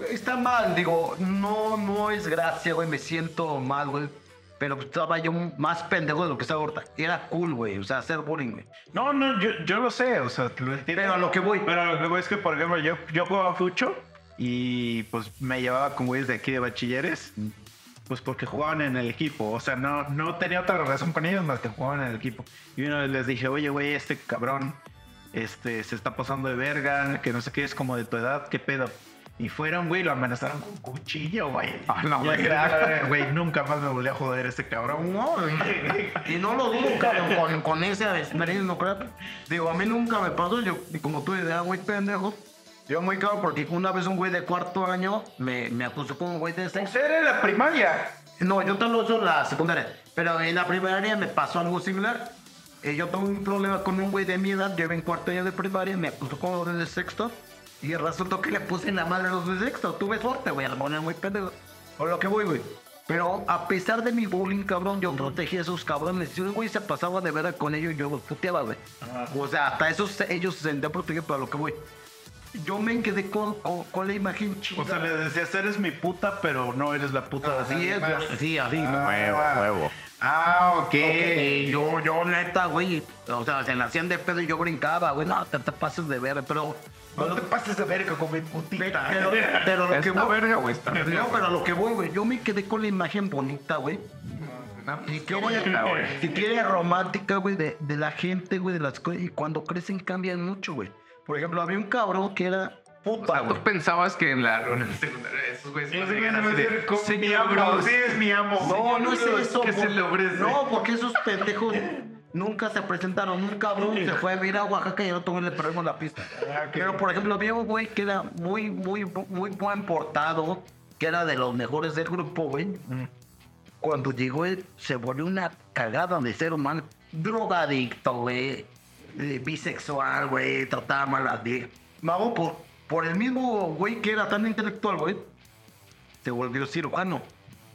Está mal, digo, no, no es gracia, güey, me siento mal, güey. Pero estaba yo más pendejo de lo que estaba ahorita. Era cool, güey, o sea, hacer bullying, güey. No, no, yo, yo lo sé, o sea, lo entiendo. Pero a lo que voy. Pero lo que voy es que, por ejemplo, yo, yo jugaba fucho y pues me llevaba con güeyes de aquí de bachilleres, pues porque jugaban en el equipo. O sea, no, no tenía otra relación con ellos más que jugaban en el equipo. Y una vez les dije, oye, güey, este cabrón este, se está pasando de verga, que no sé qué es como de tu edad, qué pedo. Y fueron, güey, lo amenazaron con cuchillo, güey. Ah, no, güey. que, "Ah, güey, nunca más me volví a joder este cabrón. No, güey. y no lo dudo, cabrón, con, con esa experiencia, no creo. Digo, a mí nunca me pasó, yo, y como tú dices, ah, güey, pendejo. Yo muy cabrón porque una vez un güey de cuarto año me, me acusó con un güey de sexo. Era en la primaria. No, yo te lo uso en la secundaria. Pero en la primaria me pasó algo similar. Eh, yo tuve un problema con un güey de mi edad, yo en cuarto año de primaria, me acusó con los de sexto. Y resultó que le puse en la madre a los de sexto. Tuve suerte, güey, poner muy pendejo. Por lo que voy, güey. Pero a pesar de mi bullying, cabrón, yo protegí a esos cabrones. Si un güey se pasaba de vera con ellos, yo los puteaba, güey. O sea, hasta esos, ellos se sentían protegidos para lo que voy. Yo me quedé con, con, con la imagen chida. O sea, le decías, eres mi puta, pero no eres la puta de así es, güey. Sí, así. Huevo, huevo. Ah, ok. Ok, yo, yo neta, güey, o sea, se me hacían de pedo y yo brincaba, güey, no, te, te pases de ver, pero... No te pases de verga con mi putita. Pero, pero lo que ¿Está voy... verga o está No, pero a lo que voy, güey, yo me quedé con la imagen bonita, güey. Si quiere, si quiere romántica, güey, de, de la gente, güey, de las cosas, y cuando crecen cambian mucho, güey. Por ejemplo, había un cabrón que era O puta, sea, tú güey. pensabas que en la reunión secundaria esos güeyes Sí, iban a sí, llegar sí, así de, sí, con mi "Señor amo, Bros, sí, es mi amo. No, no es Señor, eso. ¿qué se? No, porque esos pendejos nunca se presentaron. Un cabrón se fue a ir a Oaxaca y el otro le perdimos la pista. Pero, por ejemplo, había un güey que era muy, muy, muy buen portado, que era de los mejores del grupo, güey. Cuando llegó él, se volvió una cagada de ser humano. Drogadicto, güey. eh, Bisexual, güey. Trataba mal a las viejas. Mago, por, por el mismo güey que era tan intelectual, güey se volvió cirujano.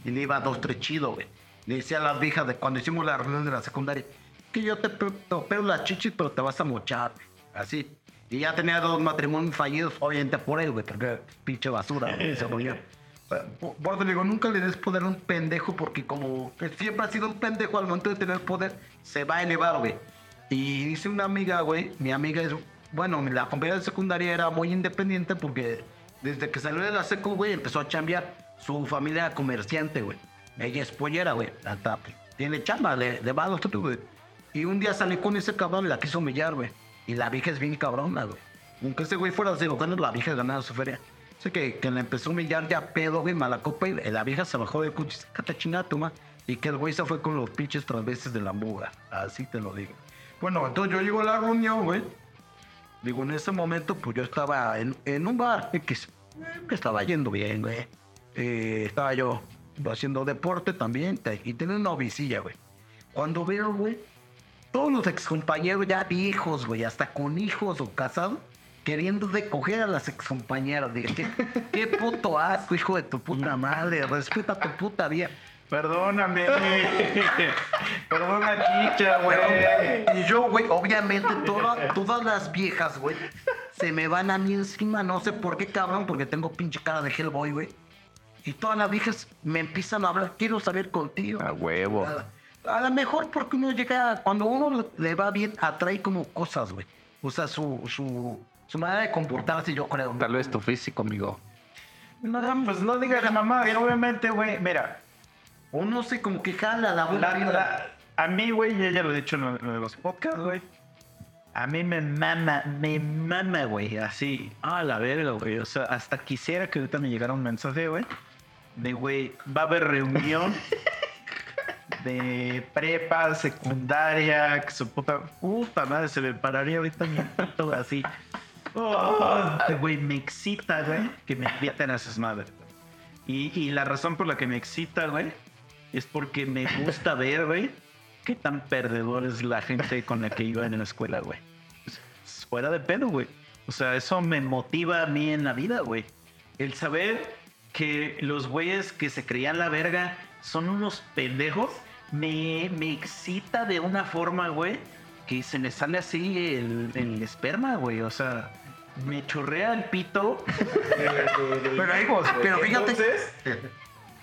Y le iba a dos, tres chido, güey. Le decía a las viejas de cuando hicimos la reunión de la secundaria, que yo te, pe- te opero las chichis, pero te vas a mochar. Así. Y ya tenía dos matrimonios fallidos, obviamente por él, güey, porque pinche basura, güey, se eso le digo, nunca le des poder a un pendejo, porque como que siempre ha sido un pendejo al momento de tener poder, se va a elevar, güey. Y dice una amiga, güey, mi amiga es, bueno, la compañera de secundaria era muy independiente porque desde que salió de la secu, güey, empezó a chambear. Su familia comerciante, güey. Ella es pollera, güey. Hasta tiene chamba, le, le va a los güey. Y un día salí con ese cabrón y la quiso humillar, güey. Y la vieja es bien cabrona, güey. Aunque ese güey fuera cirujano, la vieja ganaba su feria. Sé que, que le empezó a humillar ya pedo, güey, mala copa, y la vieja se bajó del coche, tu ma", Y que el güey se fue con los pinches veces de la muga. Así te lo digo. Bueno, entonces yo llego a la reunión, güey. Digo, en ese momento, pues yo estaba en, en un bar que, s- que estaba yendo bien, güey. Eh, estaba yo haciendo deporte también y tenía una visilla, güey. Cuando veo, güey, todos los excompañeros ya viejos, güey, hasta con hijos o casados, queriendo de coger a las excompañeras. Dije, ¿qué, qué puto asco, hijo de tu puta madre. Respeta a tu puta vida. Perdóname. Perdona, chicha, güey. Y yo, güey, obviamente toda- todas las viejas, güey, se me van a mí encima. No sé por qué, cabrón, porque tengo pinche cara de Hellboy, güey. Y todas las viejas me empiezan a hablar. Quiero saber contigo. A huevo. A lo mejor porque uno llega, cuando uno le va bien, atrae como cosas, güey. O sea, su, su, su manera de comportarse, yo creo. Tal vez tu físico, amigo. No, pues no digas la mamá. Pero obviamente, güey, mira. Uno se como que jala la la- a mí, güey, ya, ya lo he dicho en de los podcasts, güey. A mí me mama, me mama, güey, así. A la verga, güey. O sea, hasta quisiera que ahorita me llegara un mensaje, güey. De, güey, va a haber reunión de prepa, secundaria, que su puta, puta madre, se me pararía ahorita mi pito así. Oh, güey, me excita, güey, que me inviten a esas madres. Y, y la razón por la que me excita, güey, es porque me gusta ver, güey, qué tan perdedor es la gente con la que iba en la escuela, güey. Fuera de pedo, güey. O sea, eso me motiva a mí en la vida, güey. El saber que los güeyes que se creían la verga son unos pendejos, me, me excita de una forma, güey, que se me sale así el, el esperma, güey. O sea, me chorrea el pito. Pero, ahí, pero fíjate. Entonces,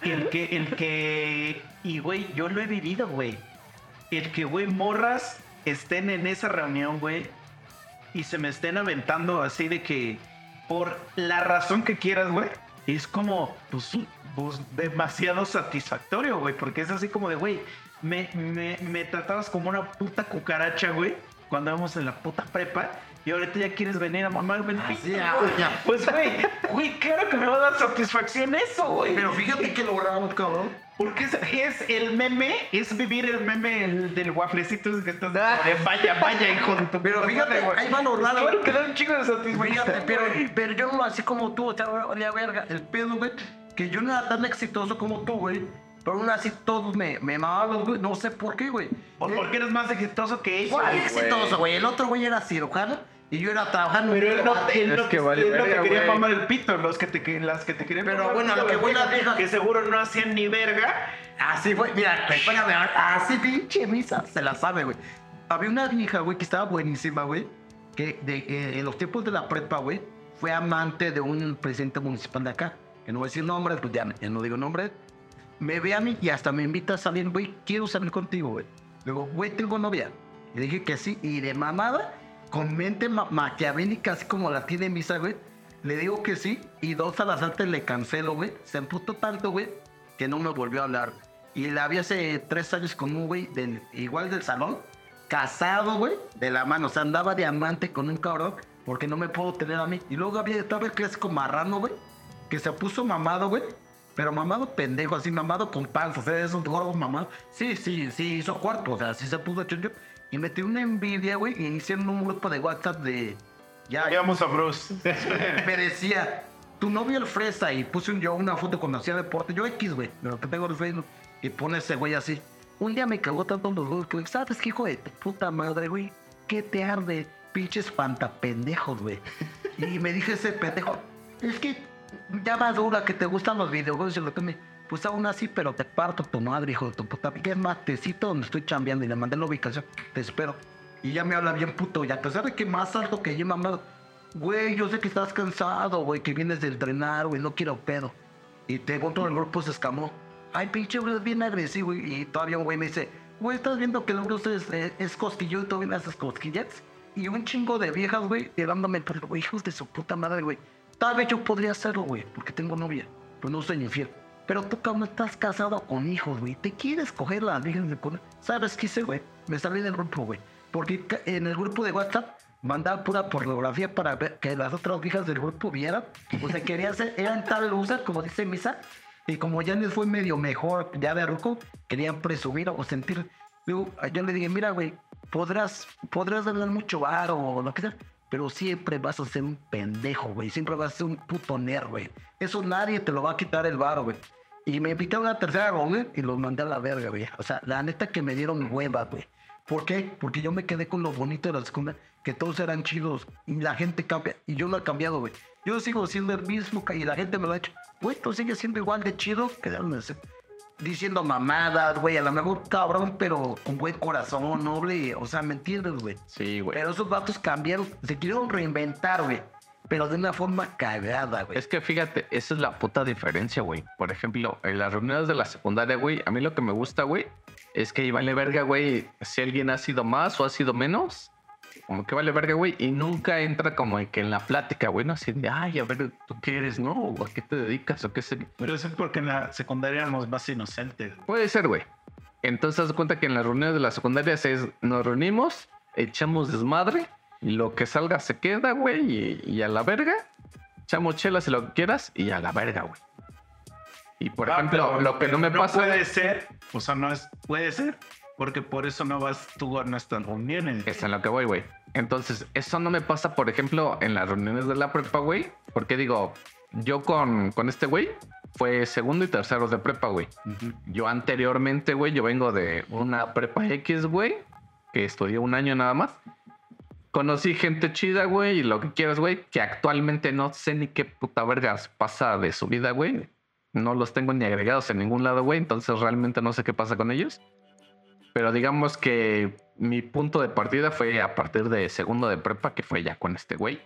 el que, el que, y güey, yo lo he vivido, güey. El que, güey, morras estén en esa reunión, güey, y se me estén aventando así de que, por la razón que quieras, güey, es como, pues, pues, demasiado satisfactorio, güey, porque es así como de, güey, me, me, me tratabas como una puta cucaracha, güey, cuando íbamos en la puta prepa, y ahorita ya quieres venir a mamarme el pito, ah. Pues, güey, güey, claro que me va a dar satisfacción eso, güey. Pero fíjate que logramos, cabrón. Porque es, es el meme, es vivir el meme el del wafflecito que estás de vaya, vaya, hijo de tu Pero fíjate, güey. ahí va lo raro, Claro que da un de satisfacción. Fíjate, pero, pero yo no así como tú, o sea, valía verga. El pedo, güey, que yo no era tan exitoso como tú, güey. Pero aún así todos me, me mamaban, güey. No sé por qué, güey. Pues porque eres más exitoso que ellos. ¿Cuál exitoso, güey? El otro güey era cirujano y yo era trabajando. Pero él no, él Es no, que vale él verga, quería mamar el pito, los que te, las que te querían Pero mamar bueno, lo que voy, las viejas- Que seguro no hacían ni verga. Así fue, mira, espérame, así pinche misa, se la sabe, güey. Había una vieja, güey, que estaba buenísima, güey, que de, eh, en los tiempos de la prepa, güey, fue amante de un presidente municipal de acá, que no voy a decir nombres, pues ya, ya no digo nombres. Me ve a mí y hasta me invita a salir, güey, quiero salir contigo, güey. Luego, güey, tengo novia. Y dije que sí, y de mamada, con mente ma- maquiavélica, así como la tiene misa, güey, le digo que sí, y dos a las antes le cancelo, güey. Se emputó tanto, güey, que no me volvió a hablar. Y la vi hace tres años con un güey del, igual del salón, casado, güey, de la mano. O sea, andaba de amante con un cabrón porque no me puedo tener a mí. Y luego había, estaba el clásico marrano, güey, que se puso mamado, güey. Pero mamado pendejo, así mamado con panza, o sea, esos gordos mamados. Sí, sí, sí, hizo cuarto, o sea, sí se puso choncho. Y metí una envidia, güey, y hicieron un grupo de WhatsApp de... Ya, Vayamos a Bruce. me decía, tu novio el fresa, y puse un- yo una foto cuando hacía deporte, yo X, güey, de lo que tengo en Facebook, y pone ese güey así. Un día me cagó tanto los huevos que, ¿sabes qué, hijo de tu puta madre, güey? ¿Qué te arde? Pinches espantapendejos, güey. Y me dije ese pendejo, es que ya madura que te gustan los videojuegos y lo que me... Pues aún así, pero te parto tu madre, hijo de tu puta. ¿Qué matecito donde estoy chambeando? Y le mandé la ubicación. Te espero. Y ya me habla bien puto. Y a pesar de que más alto que yo, mamado. Güey, yo sé que estás cansado, güey, que vienes de entrenar, güey, no quiero pedo. Y te otro el grupo se escamó. Ay, pinche, güey, es bien agresivo. Y todavía un güey me dice, güey, ¿estás viendo que el Bruce es, eh, es y todavía me haces cosquillas? Y un chingo de viejas, güey, tirándome, pero, güey, hijos de su puta madre, güey. Tal vez yo podría hacerlo, güey, porque tengo novia, pero no soy infiel. Pero tú, cabrón, estás casado con hijos, güey. Te quieres coger las viejas de. ¿Sabes qué hice, güey? Me salí del grupo, güey. Porque en el grupo de WhatsApp mandaba pura pornografía para ver que las otras hijas del grupo vieran. O sea, quería ser, eran tal loser, como dice Misa, y como ya les fue medio mejor, ya de ruco, querían presumir o sentir. Luego, yo le dije, mira, güey, podrás, podrás ganar mucho bar o lo que sea, pero siempre vas a ser un pendejo, güey. Siempre vas a ser un puto nerd, güey. Eso nadie te lo va a quitar el bar, güey. Y me invitaron a la tercera ronda y los mandé a la verga, güey. O sea, la neta que me dieron hueva, güey. ¿Por qué? Porque yo me quedé con lo bonito de la segunda, que todos eran chidos y la gente cambia. Y yo lo he cambiado, güey. Yo sigo siendo el mismo y la gente me lo ha hecho. Güey, tú sigues siendo igual de chido que no diciendo mamadas, güey. A lo mejor cabrón, pero con buen corazón, noble. O sea, ¿me entiendes, güey? Sí, güey. Pero esos vatos cambiaron, se quisieron reinventar, güey. Pero de una forma cagada, güey. Es que fíjate, esa es la puta diferencia, güey. Por ejemplo, en las reuniones de la secundaria, güey, a mí lo que me gusta, güey, es que vale verga, güey, si alguien ha sido más o ha sido menos. Como que vale verga, güey, y nunca entra como que en la plática, güey, no así de, ay, a ver, ¿tú qué eres, no? ¿O a qué te dedicas? ¿O qué sé? Pero eso es porque en la secundaria éramos más inocentes. Puede ser, güey. Entonces, haz de cuenta que en las reuniones de la secundaria es, nos reunimos, echamos desmadre, y lo que salga se queda, güey, y, y a la verga. Echamos chelas y lo que quieras, y a la verga, güey. Y por Ah, ejemplo, pero- lo que no me pero pasa. Puede ser, o sea, no es. Puede ser, porque por eso no vas tú a nuestras reuniones. Es en lo que voy, güey. Entonces, eso no me pasa, por ejemplo, en las reuniones de la prepa, güey. Porque digo, yo con, con este güey fue segundo y tercero de prepa, güey. Yo anteriormente, güey, yo vengo de una prepa X, güey, que estudié un año nada más. Conocí gente chida, güey, y lo que quieras, güey, que actualmente no sé ni qué puta vergas pasa de su vida, güey. No los tengo ni agregados en ningún lado, güey, entonces realmente no sé qué pasa con ellos. Pero digamos que mi punto de partida fue a partir de segundo de prepa, que fue ya con este güey.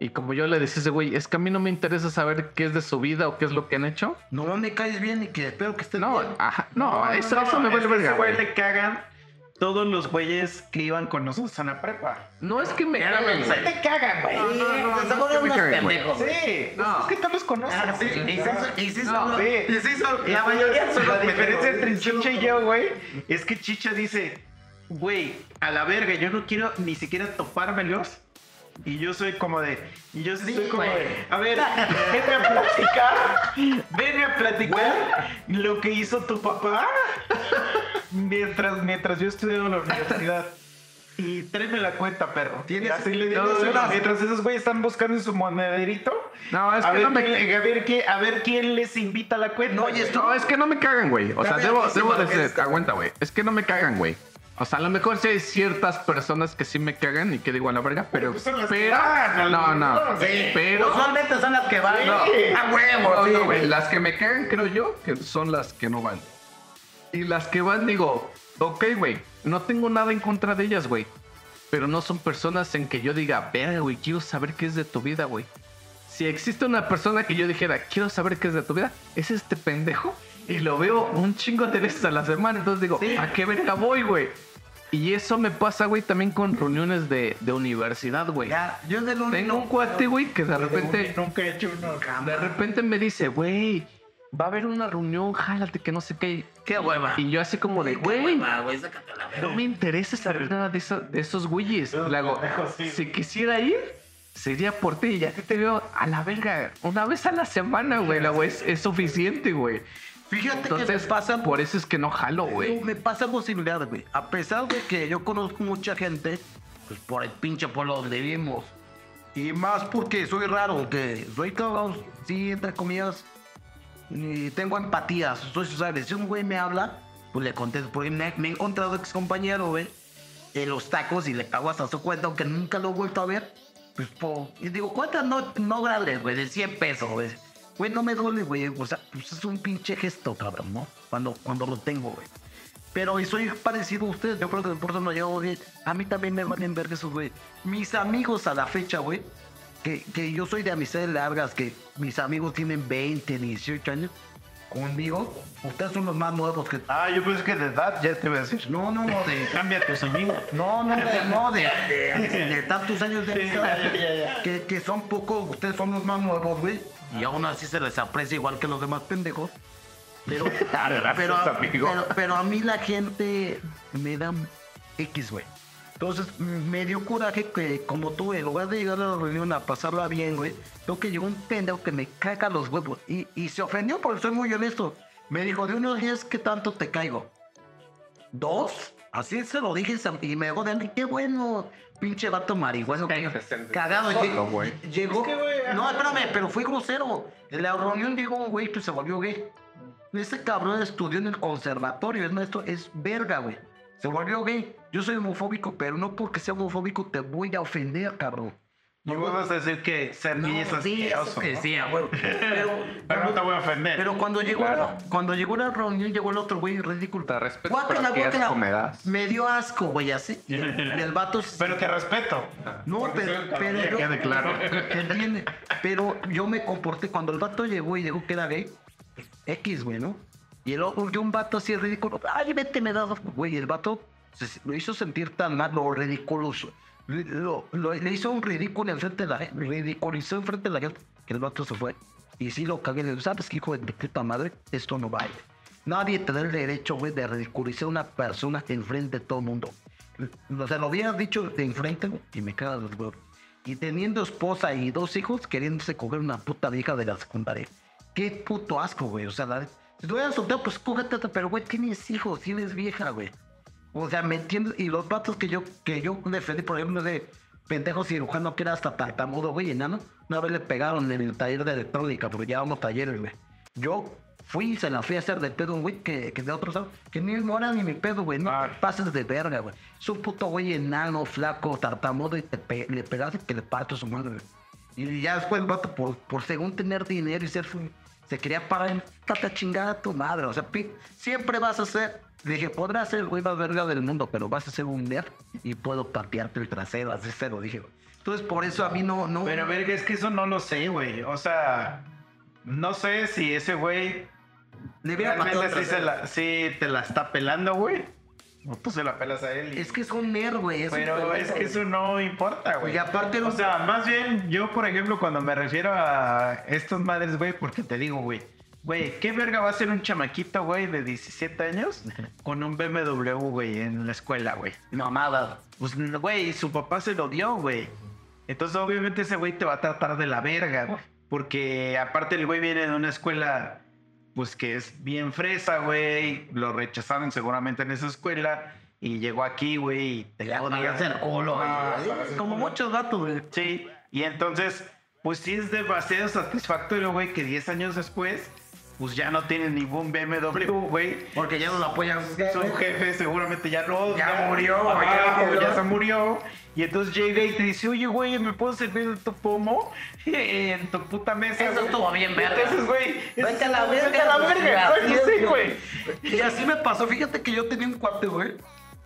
Y como yo le decía a ese güey, es que a mí no me interesa saber qué es de su vida o qué es lo que han hecho. No me caes bien y que espero que estés No, bien. ajá, no, eso, eso me vale verga, ese güey. le cagan todos los güeyes que iban con nosotros en la prepa. No es que me Se güey. te cagan, güey. no, no, no, unos pendejos. Sí, No. es que tú los conoces. Ah, sí, y sí, son- y sí son- la mayoría son La diferencia entre Chicha y yo, güey, es que Chicha dice, güey, a la verga, yo no quiero ni siquiera topármelos. Y yo soy como de, y yo sí, soy como güey. de, a ver, venme a platicar, venme a platicar lo que hizo tu papá mientras, mientras yo estudiaba en la universidad. Y tráeme la cuenta, perro. Tienes- así le digo, tienes unas- mientras esos güeyes están buscando en su monederito. No, es a que ver, no me a, ver qué, a ver quién les invita a la cuenta. No, y güey. esto- No, es que no me cagan, güey. O sea, debo, debo sí, de porque ser. es- Aguanta, güey. Es que no me cagan, güey. O sea, a lo mejor sí hay ciertas personas que sí me cagan y que digo a la verga, pero. pues son las que Pero. van, No, no. Sí, Pero. Usualmente son las que van. Sí. No, a huevo, No, sí, no, güey. Las que me cagan, creo yo, que son las que no van. Y las que van, digo, ok, güey, no tengo nada en contra de ellas, güey. Pero no son personas en que yo diga, verga, güey, quiero saber qué es de tu vida, güey. Si existe una persona que yo dijera, quiero saber qué es de tu vida, es este pendejo. Y lo veo un chingo de veces a la semana. Entonces digo, ¿a qué verga voy, güey? Y eso me pasa, güey, también con reuniones de, de universidad, güey. Ya, yo de Tengo un cuate, güey, que de repente Nunca he hecho uno. de repente me dice, güey, va a haber una reunión, jálate, que no sé qué. Qué hueva. Y yo así como de, güey, güey, la no me interesa saber nada de, eso- de esos güeyes. Le hago, si quisiera ir, sería por ti. Y aquí te veo a la verga una vez a la semana, güey. Le hago, es, es suficiente, güey. Fíjate que me Entonces, pasa por eso es que no jalo, güey. Me pasa algo similar, güey. A pesar de que yo conozco mucha gente, pues por el pinche pueblo donde vivimos. Y más porque soy raro, que soy cabrón, sí, entre comillas, y tengo empatía, soy sociable. Si un güey me habla, pues le contesto. Porque me, me he encontrado ex compañero, güey, en los tacos y le cago hasta su cuenta, aunque nunca lo he vuelto a ver. Pues, po, y digo, cuentas no, no grandes, güey, de 100 pesos, güey. Güey, no me duele, güey. O sea, pues es un pinche gesto, cabrón, ¿no? Cuando, cuando lo tengo, güey. Pero y soy parecido a ustedes. Yo creo que por eso no llevo bien. A mí también me valen ver esos, güey. Mis amigos a la fecha, güey. Que, que yo soy de amistades largas, que mis amigos tienen 20, 18 años. Conmigo, ustedes son los más nuevos que. Ah, yo pensé que de edad ya te iba a decir. No, no, no, de. Cambia tus amigos. No, no, de, no, de, de, de tantos años de amistad. ya, ya, ya. Que, que son pocos, ustedes son los más nuevos, güey. Y aún así se les aprecia igual que los demás pendejos. Pero, pero, amigo. pero, pero a mí la gente me da X, güey. Entonces me dio coraje que como tú, en lugar de llegar a la reunión a pasarla bien, güey, creo que llegó un pendejo que me caga los huevos. Y, y se ofendió porque soy muy honesto. Me dijo, de unos días, ¿qué tanto te caigo? ¿Dos? Así se lo dije y me de decir, qué bueno, pinche vato marihuana. Cagado. Solo, güey. Llegó. Es que, güey, no, espérame, pero fui grosero. En la reunión llegó un güey que se volvió gay. Ese cabrón estudió en el conservatorio, es maestro, es verga, güey. Se volvió gay. Yo soy homofóbico, pero no porque sea homofóbico te voy a ofender, cabrón. Y vos vas a decir que ser gay es sí, eso asqueroso, que ¿no? sí, güey. Pero, Pero no te voy a ofender. pero cuando llegó, Claro. cuando llegó la reunión, llegó el otro güey ridículo. Te respeto, qué asco me das. Me dio asco, güey, así. Y el, vato. Pero te respeto. no, pero, pero Que quede claro. ¿Entiende? Pero yo me comporté cuando el vato llegó y dijo que era gay. X, güey, ¿no? Y el otro, yo un vato así ridículo. Ay, vete, me das, güey. El vato se- lo hizo sentir tan mal, lo ridiculoso. Lo, lo- le hizo un ridículo enfrente de la gente. Ridiculizó enfrente de la gente. Que el vato se fue. Y sí lo cagué. Le digo, ¿sabes qué, hijo de puta madre? Esto no vale. Nadie da el derecho, güey, de ridiculizar a una persona enfrente de todo el mundo. O sea, lo había dicho de enfrente güey, y me caga los huevos. Y teniendo esposa y dos hijos, queriéndose coger una puta vieja de la secundaria. Qué puto asco, güey. O sea, la- si tú eres soltero, pues cógete, pero güey, tienes hijos, tienes vieja, güey. O sea, ¿me entiendes? Y los vatos que yo, que yo defendí, por ejemplo, de pendejo cirujano que era hasta tartamudo, güey, enano. Una vez le pegaron en el taller de electrónica, porque llevábamos talleres, güey. Yo fui y se la fui a hacer de pedo, güey, que, que de otro lado, que ni no era ni mi pedo, güey. No Ah. te pases de verga, güey. Es un puto güey enano, flaco, tartamudo y te pe- le pegaste que le parto su madre, güey. Y ya después el vato, por, por según tener dinero y ser su- se quería parar en tata chingada a tu madre. O sea, siempre vas a ser. Le dije, podrás ser el güey más verga del mundo, pero vas a ser un nerd y puedo patearte el trasero. Así se lo dije, güey. Entonces, por eso a mí no. no Pero verga, es que eso no lo sé, güey. O sea, no sé si ese güey le hubiera pateado sí, se trasero. la, sí te la está pelando, güey. O tú se la pelas a él. y- Es que es un nerd, güey. un Pero es que eso no importa, güey. Y aparte, O sea, más bien, yo, por ejemplo, cuando me refiero a estos madres, güey, porque te digo, güey, güey, ¿qué verga va a ser un chamaquito, güey, de 17 años con un BMW, güey, en la escuela, güey? mamada. Pues, güey, su papá se lo dio, güey. Entonces, obviamente, ese güey te va a tratar de la verga, güey. Porque aparte el güey viene de una escuela, pues que es bien fresa, güey. Lo rechazaron seguramente en esa escuela. Y llegó aquí, güey, y te a hacer culo, Ah, güey. Como muchos vatos, güey. Sí, y entonces, pues sí es demasiado satisfactorio, güey, que 10 años después, pues ya no tiene ningún BMW, güey. Porque ya no lo apoyan. Su jefe seguramente ya no. Ya murió, ya murió. ya se murió. Y entonces llega y te dice, oye, güey, ¿me puedo servir de tu pomo? En tu puta mesa. Eso güey?" estuvo bien, verga. Entonces, güey. Vete a la verga. Vete a la verga. Sí, güey. Y así me pasó. Fíjate que yo tenía un cuate, güey.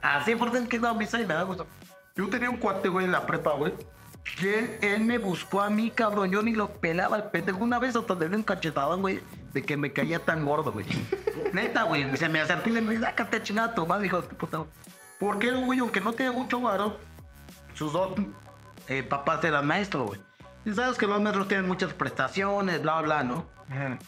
Así por dentro que no misa y me da gusto. Yo tenía un cuate, güey, en la prepa, güey. Que él, él me buscó a mí, cabrón. Yo ni lo pelaba el pendejo. Una vez hasta le un cachetadón, güey, de que me caía tan gordo, güey. Neta, güey. Se me acercó y le dije, sácate chingada tu madre, hijo de puta. Porque el güey, aunque no tenía mucho varo, sus dos eh, papás eran maestros, güey. Y sabes que los maestros tienen muchas prestaciones, bla, bla, ¿no?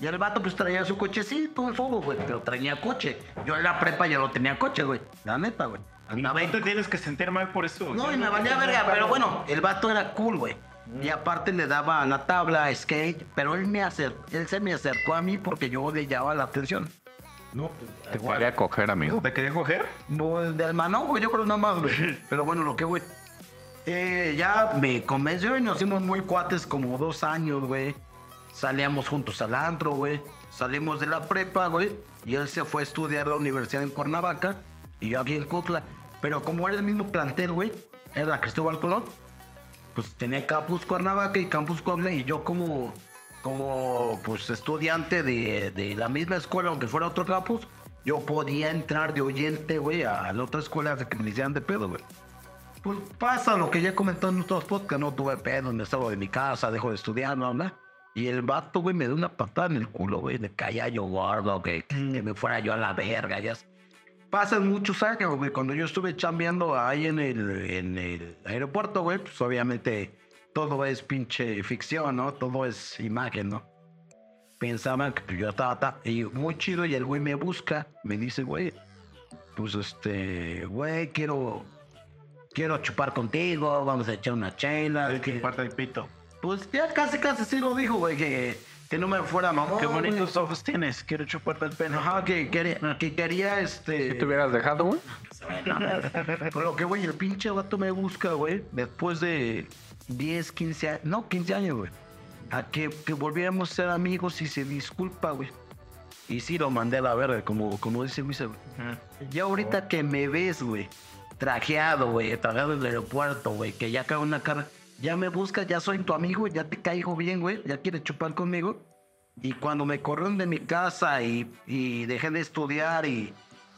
Y el vato pues traía su cochecito, el solo, güey, pero traía coche. Yo en la prepa ya no tenía coche, güey. La neta, güey. No te tienes que sentir mal por eso. No, y me valía verga, pero bueno, el vato era cool, güey. Y aparte le daba la tabla, skate, pero él me acer- él se me acercó a mí porque yo le llamaba la atención. No, Te quería coger, amigo. ¿Te quería coger? no, de hermano, güey, yo creo nada más, güey. Pero bueno, lo que, güey. eh, ya me convenció y nos hicimos muy cuates como dos años, güey. Salíamos juntos al antro, güey. Salimos de la prepa, güey. Y él se fue a estudiar a la universidad en Cuernavaca. Y yo aquí en Cutla. Pero como era el mismo plantel, güey. Era Cristóbal Colón. Pues tenía Campus Cuernavaca y Campus Coble. Y yo como, como pues estudiante de, de la misma escuela, aunque fuera otro campus. Yo podía entrar de oyente, güey, a la otra escuela que me hicieran de pedo, güey. Pues pasa lo que ya comentó en otros podcasts, no tuve pedo, me estaba de mi casa, dejo de estudiar, bla, bla. Y el vato, güey, me dio una patada en el culo, güey, de caía yo gordo, que, que me fuera yo a la verga, ya. Pasan muchos años, güey, cuando yo estuve chambeando ahí en el, en el aeropuerto, güey, pues obviamente todo es pinche ficción, ¿no? Todo es imagen, ¿no? Pensaban que yo estaba, ta- y muy chido, y el güey me busca, me dice, güey, pues este, güey, quiero quiero chupar contigo, vamos a echar una chela. Que- parte el pito. pues ya casi, casi sí lo dijo, güey, que, que no me fuera mamón. Qué bonitos ojos tienes. Quiero chuparte el pene. Ajá, que quería, que quería este. Si te hubieras dejado, güey. Por lo que, güey, el pinche vato me busca, güey, después de 10, 15 años, no, 15 años, güey, a que, que volviéramos a ser amigos y se disculpa, güey. Y sí lo mandé a la verga, como, como dice Luis. Ya ahorita que me ves, güey, trajeado, güey, trajeado en el aeropuerto, güey, que ya cago una cara, ya me buscas, ya soy tu amigo, ya te caigo bien, güey, ya quieres chupar conmigo. Y cuando me corrieron de mi casa y, y dejé de estudiar y,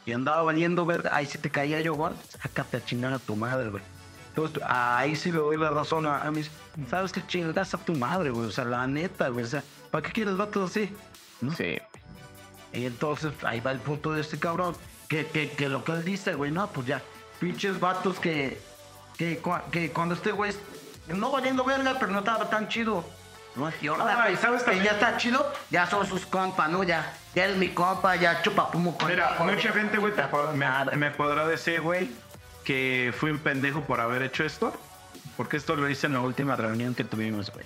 y andaba valiendo ver, ahí sí te caía yo, güey, sácate a chingar a tu madre, güey. Entonces, ahí sí le doy la razón a, a mis, ¿sabes qué chingas a tu madre, güey? O sea, la neta, güey, o sea, ¿para qué quieres vatos así? ¿No? Sí. Y entonces ahí va el punto de este cabrón. Que, que, que lo que él dice, güey, no, pues ya. Pinches vatos que, que, que cuando este güey, no valiendo verga, pero no estaba tan chido. No, y ahora, Ah, y sabes que ya está chido, ya son sus compas, ¿no? Ya, ya es mi compa, ya chupa pumo con Mira, mucha gente, güey, me, me podrá decir, güey, que fui un pendejo por haber hecho esto. Porque esto lo hice en la última reunión que tuvimos, güey.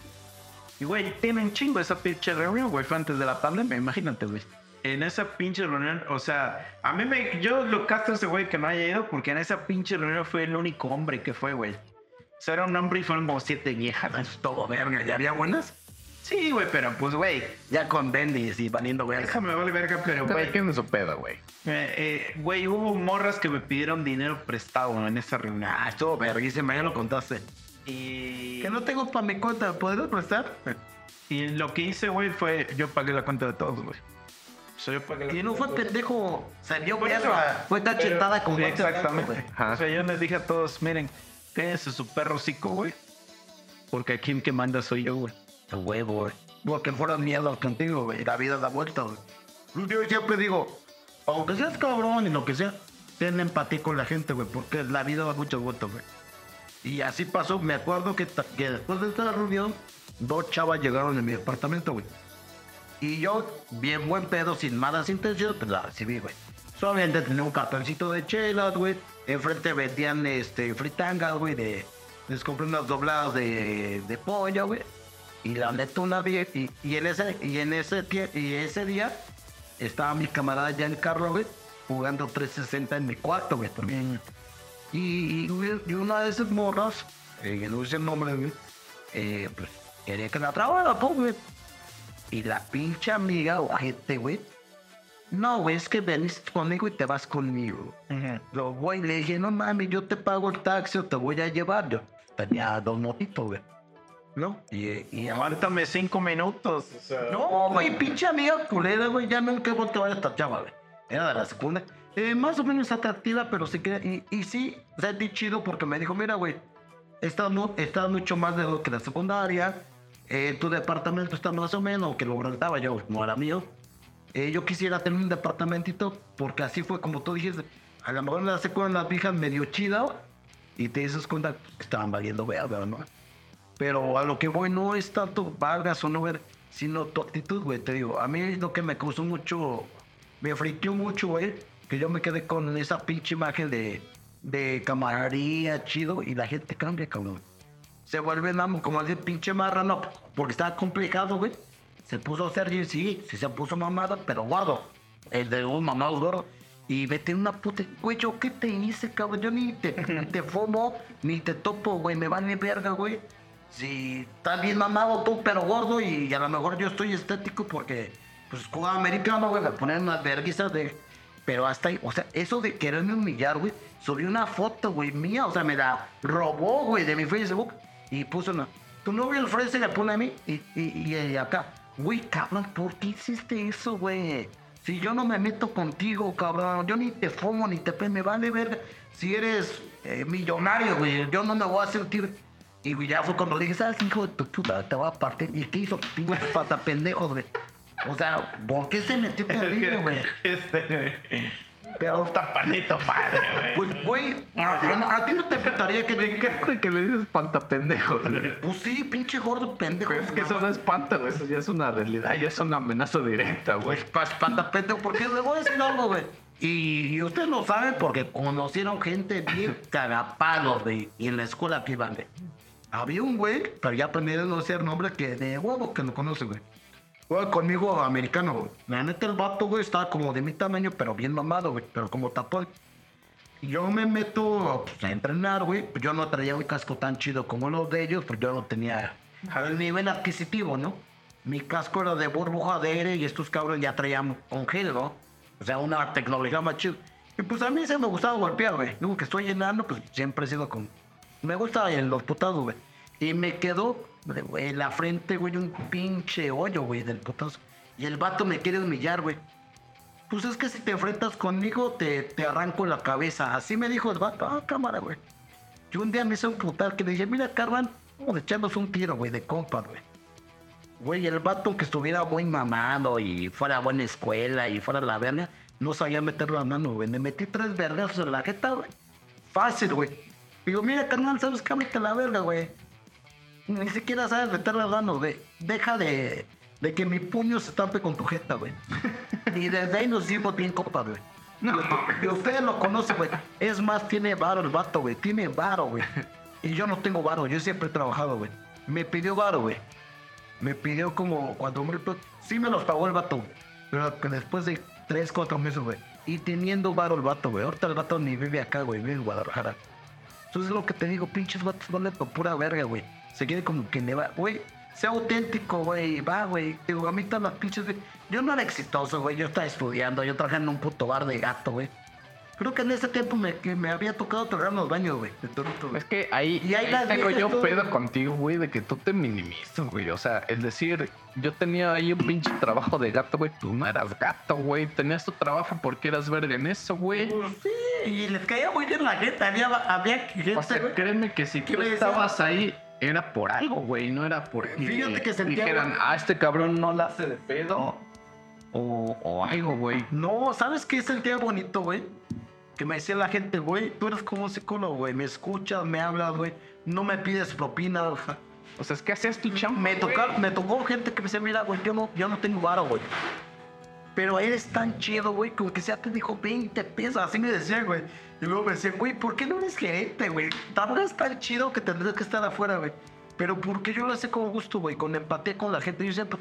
Y, güey, tienen chingo esa pinche reunión, güey. Fue antes de la pandemia, imagínate, güey. En esa pinche reunión, o sea, a mí me. Yo lo castro ese güey que no haya ido porque en esa pinche reunión fue el único hombre que fue, güey. Sea, era un hombre y fueron como siete viejas. Eso es todo verga, ¿ya había buenas? Sí, güey, pero pues, güey, Ya con Bendis y valiendo verga. déjame vale verga, pero, Güey, güey. tiene su pedo, güey. Eh, eh, Güey, hubo morras que me pidieron dinero prestado en esa reunión. Ah, estuvo verguísima, ya lo contaste. Y, Que no tengo para mi cuenta, ¿puedes prestar? y lo que hice, güey, fue yo pagué la cuenta de todos, güey. O sea, yo pagué la Y no fue pendejo, verga. Fue tan pero- chetada como Exactamente. Ajá. O sea, yo les dije a todos, miren, cállense su perro hocico, güey. Porque aquí el que manda soy yo, güey. El huevo, güey. Porque fueron miedos contigo, güey. La vida da vuelta, güey. Yo siempre digo, aunque seas cabrón y lo que sea, ten empatía con la gente, güey. Porque la vida da muchas vueltas, güey. Y así pasó. Me acuerdo que, que después de esta reunión, dos chavas llegaron a mi departamento, güey. Y yo, bien buen pedo, sin malas intenciones, pues la recibí, güey. Solamente tenía un cartoncito de chelas, güey. Enfrente vendían este, fritangas, güey, de... Les compré unas dobladas de, de pollo, güey. Y la neta una vez, y, y en ese, y en ese, y ese día estaba mi camarada ya en el carro, güey, jugando 360 en mi cuarto, güey, también. Y, y, güey, y una de esas morras, eh, que no dice el nombre, güey, eh, pues quería que la trabara, pues, güey. Y la pinche amiga o gente, güey. No, güey, es que venís conmigo y te vas conmigo. Lo güey, le dije, no mames, yo te pago el taxi o te voy a llevar. Yo tenía dos motitos, güey. ¿No? Y, y Aguántame cinco minutos. O sea, no, güey, pinche amiga culera, güey, ya nunca vuelto a esta chava, güey. Era de la segunda. Eh, más o menos atractiva, pero sí que... Y, y sí, sentí chido porque me dijo, mira, güey, estás mucho más de lo que la secundaria. eh, tu departamento está más o menos, que lo rentaba yo, no era mío. Eh, yo quisiera tener un departamentito porque así fue como tú dijiste. A lo mejor la secundaria las viejas medio chida y te dices cuenta que estaban valiendo verga, ¿no? Pero a lo que voy no es tanto valgas o no ver, sino tu actitud, güey. Te digo, a mí lo que me causó mucho, me friqueó mucho, güey, que yo me quedé con esa pinche imagen de, de camaradería, chido, y la gente cambia, cabrón. Se vuelve como el pinche marrano, porque estaba complicado, güey. Se puso serio, sí, sí se puso mamada, pero guardo. El de un mamado gordo. Y vete una puta. Güey, ¿yo qué te hice, cabrón? Yo ni te, te fumo, ni te topo, güey. Me vale verga, güey. Si estás bien mamado tú, pero gordo, y a lo mejor yo estoy estético porque, pues, jugaba americano, güey, me ponen unas verguizas de. Pero hasta ahí, o sea, eso de quererme humillar, güey. Subí una foto, güey, mía, o sea, me la robó, güey, de mi Facebook. Y puso una. Tu novio el Fred se le pone a mí y, y, y, y acá. Güey, cabrón, ¿por qué hiciste eso, güey? Si yo no me meto contigo, cabrón, yo ni te fumo ni te pe, me vale ver si eres eh, millonario, güey. Yo no me voy a sentir. Y güey, ya fue cuando le dije, ¿sabes, hijo de tu puta? Te voy a partir. ¿Y qué hizo? Pinche pata pendejo, güey. O sea, ¿por qué se metió conmigo, güey? Pero, tapanito padre, güey. pues, güey, a, a ti no te gustaría que te ¿Qué que le dices espanta pendejo? güey? Pues sí, pinche gordo pendejo. Pero es que eso no espanta, güey. Eso ya es una realidad, ya es una amenaza directa, güey. Pues, pa- espanta pendejo, porque le voy a decir algo, güey. Y, ustedes lo saben porque conocieron gente bien cagapalos, güey. Y en la escuela que iban, güey. Había un güey, pero ya aprendí a decir nombre que de huevo que no conoce, güey. Conmigo americano, güey. La neta, el vato, güey, estaba como de mi tamaño, pero bien mamado, güey. Pero como tapón. Yo me meto pues, a entrenar, güey. Pues yo no traía un casco tan chido como los de ellos, pues yo no tenía el nivel adquisitivo, ¿no? Mi casco era de burbuja de aire y estos cabrones ya traían un ¿no? O sea, una tecnología más chida. Y pues a mí se me gustaba golpear, güey. Digo que estoy llenando, pues siempre he sido con... Me gusta los putados, güey. Y me quedó en la frente, güey, un pinche hoyo, güey, del putazo. Y el vato me quiere humillar, güey. Pues es que si te enfrentas conmigo, te, te arranco la cabeza. Así me dijo el vato. Ah, cámara, güey. Y un día me hizo un putal que le dije, mira, Carvan, vamos echarnos un tiro, güey, de compa, güey. Güey, el vato que estuviera muy mamado y fuera a buena escuela y fuera a la verga, no sabía meter la mano, güey. Me metí tres vergas en la jeta, güey. Fácil, güey. Digo, mira, carnal, ¿sabes qué? Mete la verga, güey. Ni siquiera sabes meter las manos, güey. Deja de, de que mi puño se tape con tu jeta, güey. y desde ahí nos hicimos bien compas, güey. Y ustedes lo conocen, güey. Es más, tiene varo el vato, güey. Tiene varo, güey. Y yo no tengo varo. Yo siempre he trabajado, güey. Me pidió varo, güey. Me pidió como cuatro mil pesos. Sí me los pagó el vato, güey. Pero después de tres, cuatro meses, güey. Y teniendo varo el vato, güey. Ahorita el vato ni vive acá, güey. Vive en Guadalajara. Entonces es lo que te digo, pinches vatos, vale por pura verga, güey. Se quiere como que le va, güey. Sea auténtico, güey. Va, güey. Digo, a mí todas las pinches, güey. Yo no era exitoso, güey. Yo estaba estudiando. Yo trabajaba en un puto bar de gato, güey. Creo que en ese tiempo me, que me había tocado trabajar en los baños, güey. De Toronto, güey. Es que ahí, Y ahí ahí tengo yo todo- pedo contigo, güey, de que tú te minimizas, güey. O sea, es decir, yo tenía ahí un pinche trabajo de gato, güey. Tú no eras gato, güey. Tenías tu trabajo porque eras verde en eso, güey. Sí, y les caía muy bien la gente. Había, había gente, O sea, güey. créeme que si ¿Qué tú decía? estabas ahí, era por algo, güey. No era porque Fíjate que sentía, dijeran, ah, este cabrón no la hace de pedo. O, o algo, güey. No, ¿sabes qué sentía bonito, güey? Que me decía la gente, güey, tú eres como un psicólogo, güey. Me escuchas, me hablas, güey. No me pides propina, ja. O sea, es que hacías tu chamba. Me, toca, me tocó gente que me decía, mira, güey, yo no, yo no tengo varo, güey. Pero eres tan chido, güey, como que sea te dijo 20 pesos. Así me decía, güey. Y luego me decía, güey, ¿por qué no eres gerente, güey? Tampoco tan chido que tendrías que estar afuera, güey. Pero porque yo lo hice con gusto, güey, con empatía con la gente. Yo siempre.